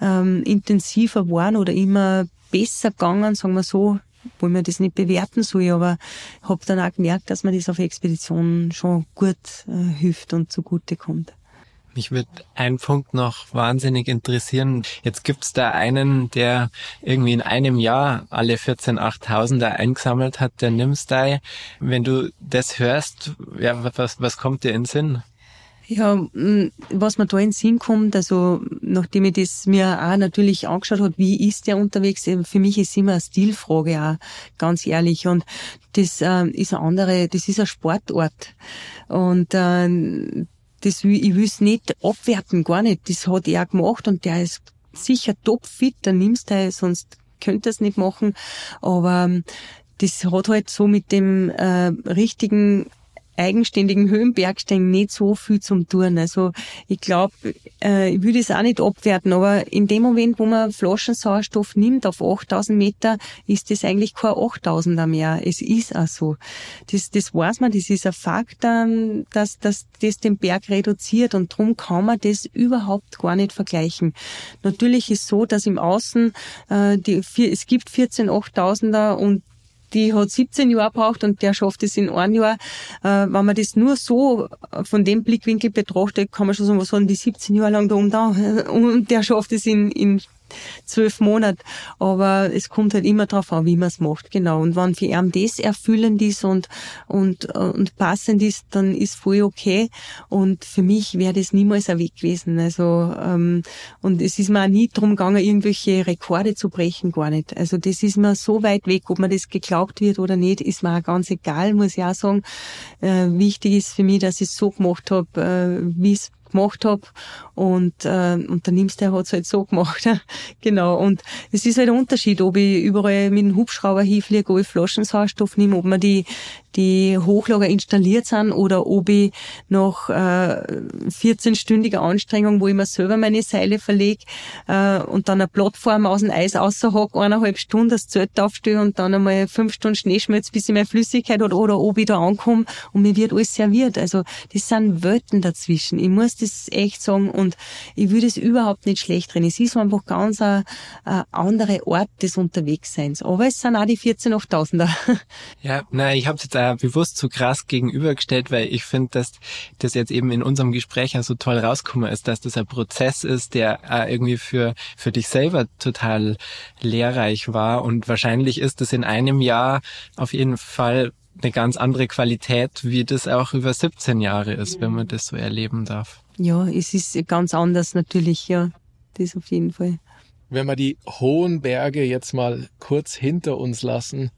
ähm, intensiver geworden oder immer besser gegangen, sagen wir so, wo man das nicht bewerten soll, aber habe dann auch gemerkt, dass man das auf Expeditionen schon gut äh, hilft und zugute kommt. Mich würde ein Punkt noch wahnsinnig interessieren. Jetzt gibt's da einen, der irgendwie in einem Jahr alle 14 8000er eingesammelt hat, der Nimsdai. Wenn du das hörst, ja, was, was kommt dir in den Sinn? Ja, was mir da in den Sinn kommt, also nachdem ich das mir auch natürlich angeschaut habe, wie ist der unterwegs, für mich ist immer eine Stilfrage auch, ganz ehrlich. Und das äh, ist eine andere, das ist ein Sportort. Und äh, das ich will es nicht abwerten, gar nicht. Das hat er gemacht und der ist sicher topfit, dann nimmst du sonst könnte es nicht machen. Aber ähm, das hat halt so mit dem äh, richtigen eigenständigen Höhenbergsteigen nicht so viel zum tun. Also ich glaube, äh, ich würde es auch nicht abwerten, aber in dem Moment, wo man Flaschensauerstoff nimmt auf 8000 Meter, ist das eigentlich kein 8000er mehr. Es ist auch so. Das, das weiß man, das ist ein Fakt, dass, dass das den Berg reduziert und darum kann man das überhaupt gar nicht vergleichen. Natürlich ist so, dass im Außen äh, die, es gibt 14 8000er und die hat 17 Jahre braucht und der schafft es in einem Jahr. Äh, wenn man das nur so von dem Blickwinkel betrachtet, kann man schon sagen, was haben die 17 Jahre lang da um da und der schafft es in, in zwölf Monate. Aber es kommt halt immer darauf an, wie man es macht, genau. Und wenn für ihn das erfüllend ist und, und, und passend ist, dann ist voll okay. Und für mich wäre das niemals ein Weg gewesen. Also, ähm, und es ist mir auch nie drum gegangen, irgendwelche Rekorde zu brechen, gar nicht. Also das ist mir so weit weg, ob mir das geglaubt wird oder nicht, ist mir auch ganz egal, muss ich auch sagen. Äh, wichtig ist für mich, dass ich es so gemacht habe, äh, wie es gemacht habe. Und, äh, und der Nimmste hat es halt so gemacht. genau. Und es ist halt ein Unterschied, ob ich überall mit dem Hubschrauber hinfliege, ob ich Flaschensauerstoff nehme, ob man die, die Hochlager installiert sind oder ob ich nach äh, 14-stündiger Anstrengung, wo ich mir selber meine Seile verlege äh, und dann eine Plattform aus dem Eis außerhack, eineinhalb Stunden das Zelt aufstelle und dann einmal fünf Stunden Schneeschmelz, bis ich meine Flüssigkeit hat oder ob ich da ankomme und mir wird alles serviert. Also das sind Welten dazwischen. Ich muss das echt sagen und ich würde es überhaupt nicht schlecht reden. Es ist einfach ganz ein, ein anderer Ort des Unterwegsseins. Aber es sind auch die 14 8000er. Ja, na, ich habe jetzt da bewusst so krass gegenübergestellt, weil ich finde, dass das jetzt eben in unserem Gespräch ja so toll rausgekommen ist, dass das ein Prozess ist, der irgendwie für, für dich selber total lehrreich war und wahrscheinlich ist es in einem Jahr auf jeden Fall eine ganz andere Qualität, wie das auch über 17 Jahre ist, wenn man das so erleben darf. Ja, es ist ganz anders natürlich, ja. Das auf jeden Fall. Wenn wir die hohen Berge jetzt mal kurz hinter uns lassen,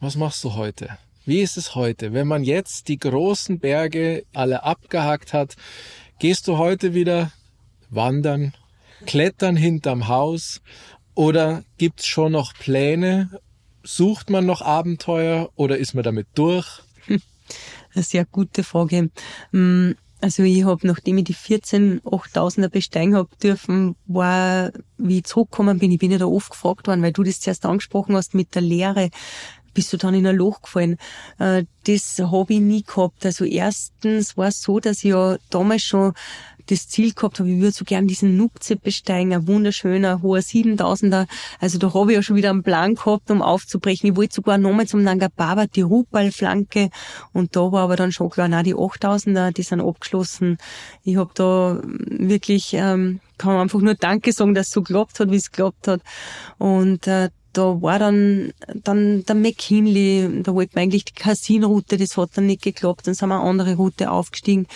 was machst du heute? Wie ist es heute? Wenn man jetzt die großen Berge alle abgehakt hat, gehst du heute wieder wandern, klettern hinterm Haus oder gibt's schon noch Pläne? Sucht man noch Abenteuer oder ist man damit durch? Eine sehr gute Frage. Mm, also ich habe, nachdem ich die 14 8000er besteigen hab dürfen, war, wie ich zurückgekommen bin, ich bin ja da oft gefragt worden, weil du das zuerst angesprochen hast mit der Lehre, bist du dann in ein Loch gefallen. Äh, das habe ich nie gehabt. Also erstens war es so, dass ich ja damals schon das Ziel gehabt habe, ich würde so gern diesen Nupze besteigen, ein wunderschöner, hoher 7000er. Also da habe ich ja schon wieder einen Plan gehabt, um aufzubrechen. Ich wollte sogar nochmal zum Nanga Baba, die Rupal-Flanke. Und da war aber dann schon klar, na die 8000er, die sind abgeschlossen. Ich habe da wirklich, ähm, kann man einfach nur Danke sagen, dass es so geklappt hat, wie es geklappt hat. Und äh, da war dann, dann der McKinley, da wollten wir eigentlich die Casino-Route, das hat dann nicht geklappt, dann sind wir eine andere Route aufgestiegen.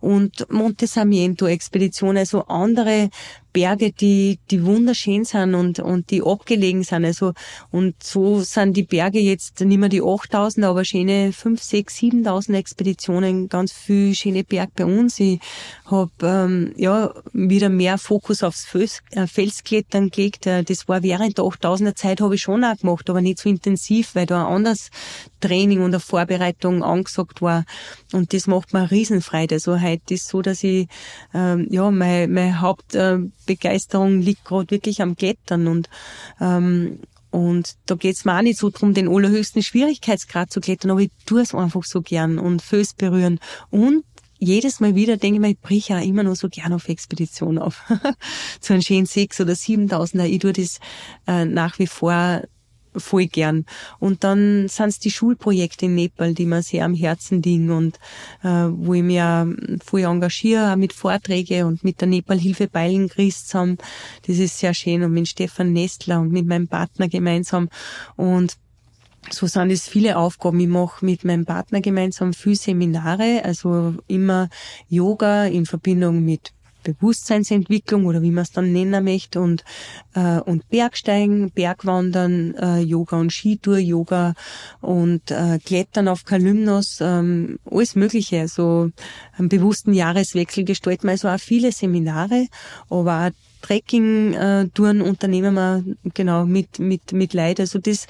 Und Monte Samiento-Expedition, also andere Berge, die, die wunderschön sind und, und die abgelegen sind. Also, und so sind die Berge jetzt nicht mehr die 8000, aber schöne 5, 6, 7000 Expeditionen, ganz viel schöne Berg bei uns. Ich habe ähm, ja, wieder mehr Fokus aufs Fels, äh, Felsklettern gelegt. Äh, das war während der 8000er Zeit habe ich schon auch gemacht, aber nicht so intensiv, weil da ein anderes Training und eine Vorbereitung angesagt war. Und das macht mir Riesenfreude. Also heute ist so, dass ich, ähm, ja, mein, mein Haupt, äh, Begeisterung liegt gerade wirklich am Klettern und ähm, und da geht's mir auch nicht so drum, den allerhöchsten Schwierigkeitsgrad zu klettern, aber ich tue es einfach so gern und Föß berühren. Und jedes Mal wieder denke ich mir, ich brich ja immer noch so gern auf Expedition auf. zu einem schönen sechs oder siebentausender. Ich tue das äh, nach wie vor voll gern. Und dann sind es die Schulprojekte in Nepal, die mir sehr am Herzen liegen und äh, wo ich mich auch voll engagiere, auch mit Vorträgen und mit der Nepal-Hilfe Beilengries zusammen. Das ist sehr schön und mit Stefan Nestler und mit meinem Partner gemeinsam. Und so sind es viele Aufgaben. Ich mache mit meinem Partner gemeinsam viele Seminare, also immer Yoga in Verbindung mit Bewusstseinsentwicklung oder wie man es dann nennen möchte und äh, und Bergsteigen, Bergwandern, äh, Yoga und Skitour, Yoga und äh, Klettern auf Kalymnos, ähm, alles Mögliche. Also einen bewussten Jahreswechsel gestalten wir also auch viele Seminare, aber auch Trekking-Touren unternehmen wir genau mit mit mit Leid. Also das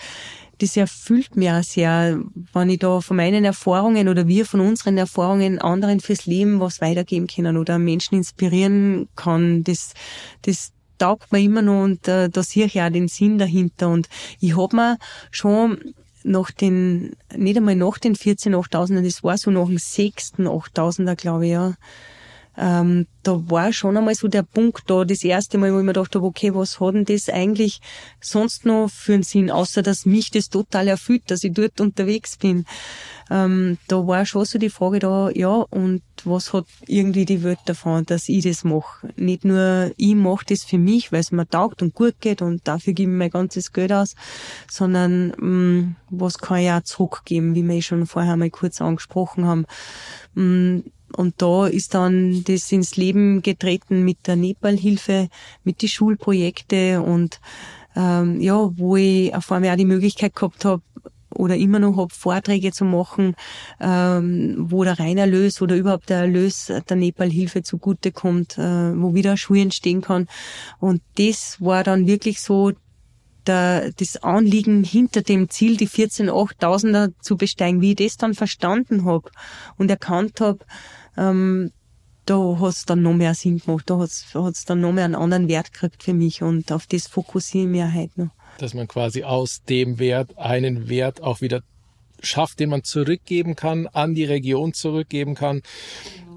das erfüllt mir auch sehr, wenn ich da von meinen Erfahrungen oder wir von unseren Erfahrungen anderen fürs Leben was weitergeben können oder Menschen inspirieren kann. Das, das taugt mir immer noch und äh, da sehe ich auch den Sinn dahinter. Und ich hab mir schon nach den, nicht einmal nach den 14 8000er, das war so nach dem sechsten 8000er, glaube ich, ja, ähm, da war schon einmal so der Punkt da, das erste Mal, wo ich mir gedacht habe, okay, was hat denn das eigentlich sonst noch für einen Sinn, außer dass mich das total erfüllt, dass ich dort unterwegs bin. Ähm, da war schon so die Frage da, ja, und was hat irgendwie die Welt davon, dass ich das mache? Nicht nur ich mache das für mich, weil es mir taugt und gut geht und dafür gebe ich mein ganzes Geld aus, sondern ähm, was kann ich auch zurückgeben, wie wir schon vorher mal kurz angesprochen haben. Ähm, und da ist dann das ins Leben getreten mit der Nepal-Hilfe, mit die Schulprojekte und ähm, ja, wo ich auf einmal auch die Möglichkeit gehabt habe, oder immer noch habe, Vorträge zu machen, ähm, wo der Reinerlös oder überhaupt der Erlös der Nepal-Hilfe zugutekommt, äh, wo wieder Schuhe entstehen kann. Und das war dann wirklich so der, das Anliegen hinter dem Ziel, die 14 8000er zu besteigen, wie ich das dann verstanden habe und erkannt habe, ähm, da hat es dann noch mehr Sinn gemacht, da hat es dann noch mehr einen anderen Wert gekriegt für mich und auf das fokussiere ich mich heute noch. Dass man quasi aus dem Wert einen Wert auch wieder schafft, den man zurückgeben kann, an die Region zurückgeben kann.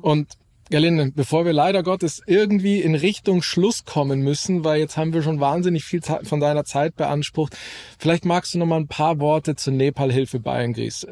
Und Gerlinde, bevor wir leider Gottes irgendwie in Richtung Schluss kommen müssen, weil jetzt haben wir schon wahnsinnig viel von deiner Zeit beansprucht, vielleicht magst du noch mal ein paar Worte zur Nepal-Hilfe Bayern Gries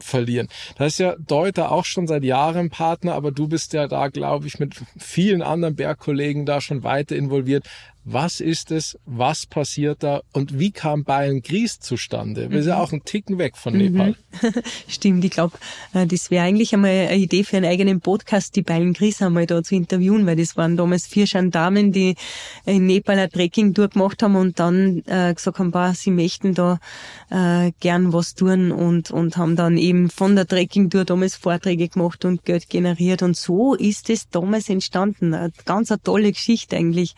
verlieren. Da ist ja Deuter auch schon seit Jahren Partner, aber du bist ja da, glaube ich, mit vielen anderen Bergkollegen da schon weiter involviert. Was ist es? Was passiert da? Und wie kam Bayern Gries zustande? Wir sind ja auch einen Ticken weg von Nepal. Stimmt, ich glaube, äh, das wäre eigentlich einmal eine Idee für einen eigenen Podcast, die Bayern Gries einmal da zu interviewen, weil das waren damals vier Gendarmen, die in Nepal ein Trekking durchgemacht haben und dann äh, gesagt haben, bah, sie möchten da äh, gern was tun und, und haben dann eben von der Trekking-Tour damals Vorträge gemacht und Geld generiert und so ist es damals entstanden. Eine ganz eine tolle Geschichte eigentlich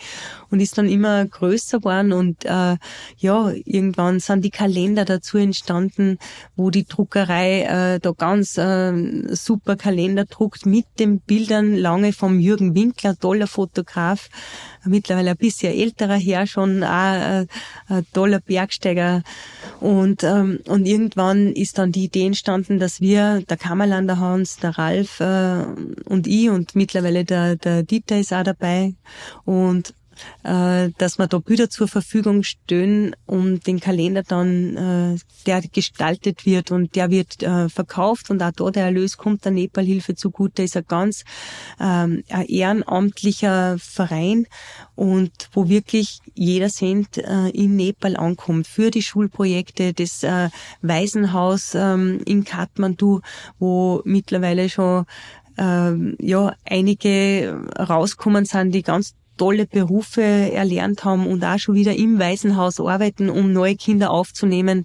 und ist dann immer größer geworden und äh, ja, irgendwann sind die Kalender dazu entstanden, wo die Druckerei äh, da ganz äh, super Kalender druckt mit den Bildern lange vom Jürgen Winkler, toller Fotograf, mittlerweile ein bisschen älterer Herr schon, auch äh, toller Bergsteiger. Und ähm, und irgendwann ist dann die Idee entstanden, dass wir, der Kammerland, der Hans, der Ralf äh, und ich und mittlerweile der, der Dieter ist auch dabei. Und äh, dass wir da Bilder zur Verfügung stellen und den Kalender dann, äh, der gestaltet wird und der wird äh, verkauft und auch da der Erlös kommt der Nepalhilfe zugute, ist ein ganz ähm, ein ehrenamtlicher Verein und wo wirklich jeder Cent äh, in Nepal ankommt. Für die Schulprojekte, das äh, Waisenhaus ähm, in Kathmandu, wo mittlerweile schon ähm, ja einige rauskommen sind, die ganz tolle Berufe erlernt haben und auch schon wieder im Waisenhaus arbeiten, um neue Kinder aufzunehmen.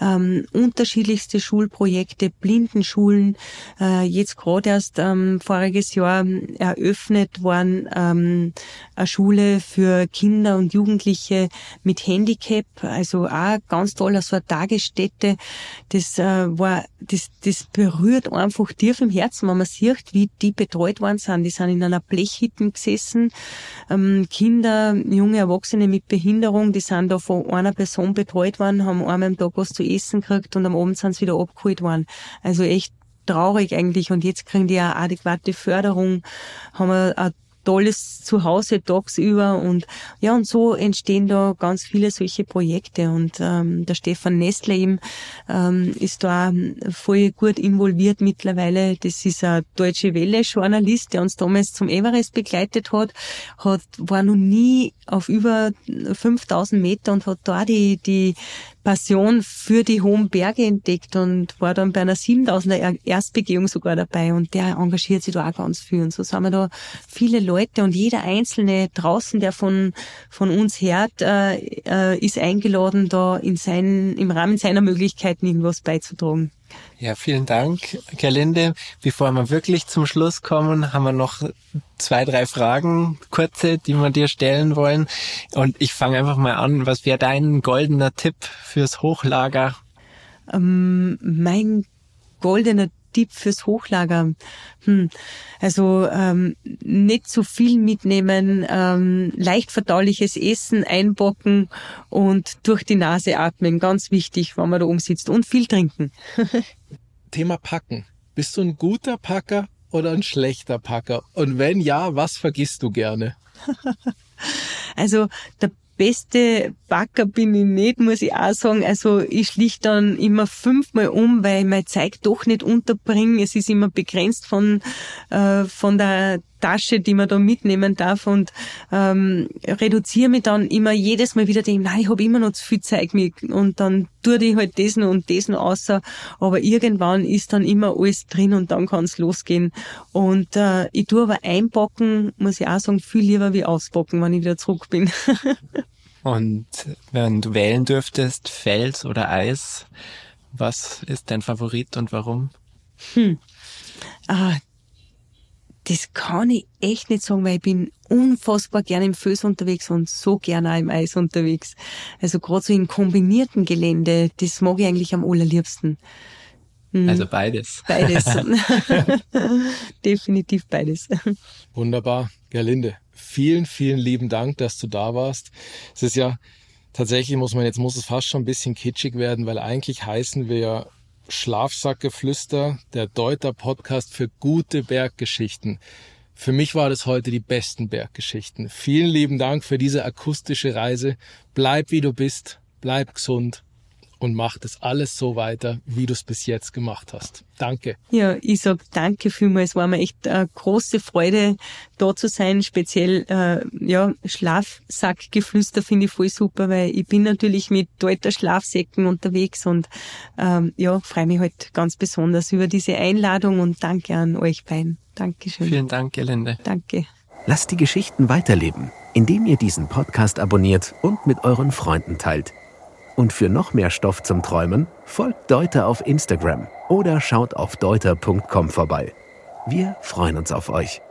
Ähm, unterschiedlichste Schulprojekte, Blindenschulen, äh, jetzt gerade erst ähm, voriges Jahr eröffnet worden, ähm, eine Schule für Kinder und Jugendliche mit Handicap, also auch ganz toll, so eine Tagesstätte. Das äh, war, das, das berührt einfach tief im Herzen, wenn man sieht, wie die betreut worden sind. Die sind in einer Blechhütte gesessen, ähm, Kinder, junge Erwachsene mit Behinderung, die sind da von einer Person betreut worden, haben einmal am Tag was zu essen gekriegt und am Abend sind sie wieder abgeholt worden. Also echt traurig eigentlich und jetzt kriegen die eine adäquate Förderung, haben eine tolles Zuhause tagsüber und ja und so entstehen da ganz viele solche Projekte und ähm, der Stefan Nestle eben ähm, ist da voll gut involviert mittlerweile. Das ist ein deutsche Welle Journalist, der uns damals zum Everest begleitet hat, hat war noch nie auf über 5000 Meter und hat da die die Passion für die hohen Berge entdeckt und war dann bei einer 7000er Erstbegehung sogar dabei und der engagiert sich da auch ganz viel und so sind wir da viele Leute und jeder Einzelne draußen, der von, von uns hört, äh, äh, ist eingeladen, da in seinen, im Rahmen seiner Möglichkeiten irgendwas beizutragen. Ja, vielen Dank, Gerlinde. Bevor wir wirklich zum Schluss kommen, haben wir noch zwei, drei Fragen, kurze, die wir dir stellen wollen. Und ich fange einfach mal an. Was wäre dein goldener Tipp fürs Hochlager? Ähm, mein goldener Tipp fürs Hochlager. Hm. Also ähm, nicht zu viel mitnehmen, ähm, leicht verdauliches Essen einbocken und durch die Nase atmen. Ganz wichtig, wenn man da umsitzt. Und viel trinken. Thema Packen. Bist du ein guter Packer oder ein schlechter Packer? Und wenn ja, was vergisst du gerne? also der beste Backer bin ich nicht, muss ich auch sagen. Also ich schlicht dann immer fünfmal um, weil ich mein Zeug doch nicht unterbringe. Es ist immer begrenzt von, äh, von der Tasche, die man da mitnehmen darf und ähm, reduziere mich dann immer jedes Mal wieder dem, nein, ich habe immer noch zu viel Zeug mit und dann tue ich halt das noch und das noch außer, aber irgendwann ist dann immer alles drin und dann kann es losgehen und äh, ich tue aber einpacken, muss ich auch sagen, viel lieber wie auspacken, wenn ich wieder zurück bin. Und wenn du wählen dürftest, Fels oder Eis, was ist dein Favorit und warum? Hm. Ah, das kann ich echt nicht sagen, weil ich bin unfassbar gerne im Föß unterwegs und so gerne auch im Eis unterwegs. Also gerade so im kombinierten Gelände, das mag ich eigentlich am allerliebsten. Hm. Also beides. Beides. Definitiv beides. Wunderbar. Gerlinde, vielen, vielen lieben Dank, dass du da warst. Es ist ja tatsächlich, muss man, jetzt muss es fast schon ein bisschen kitschig werden, weil eigentlich heißen wir ja Schlafsackgeflüster, der Deuter Podcast für gute Berggeschichten. Für mich war das heute die besten Berggeschichten. Vielen lieben Dank für diese akustische Reise. Bleib wie du bist, bleib gesund und mach das alles so weiter, wie du es bis jetzt gemacht hast. Danke. Ja, ich sag danke vielmals. Es war mir echt eine große Freude, da zu sein. Speziell, äh, ja, Schlafsackgeflüster finde ich voll super, weil ich bin natürlich mit alter Schlafsäcken unterwegs und ähm, ja, freue mich halt ganz besonders über diese Einladung und danke an euch beiden. Dankeschön. Vielen Dank, Gelinde. Danke. Lasst die Geschichten weiterleben, indem ihr diesen Podcast abonniert und mit euren Freunden teilt. Und für noch mehr Stoff zum Träumen folgt Deuter auf Instagram oder schaut auf deuter.com vorbei. Wir freuen uns auf euch.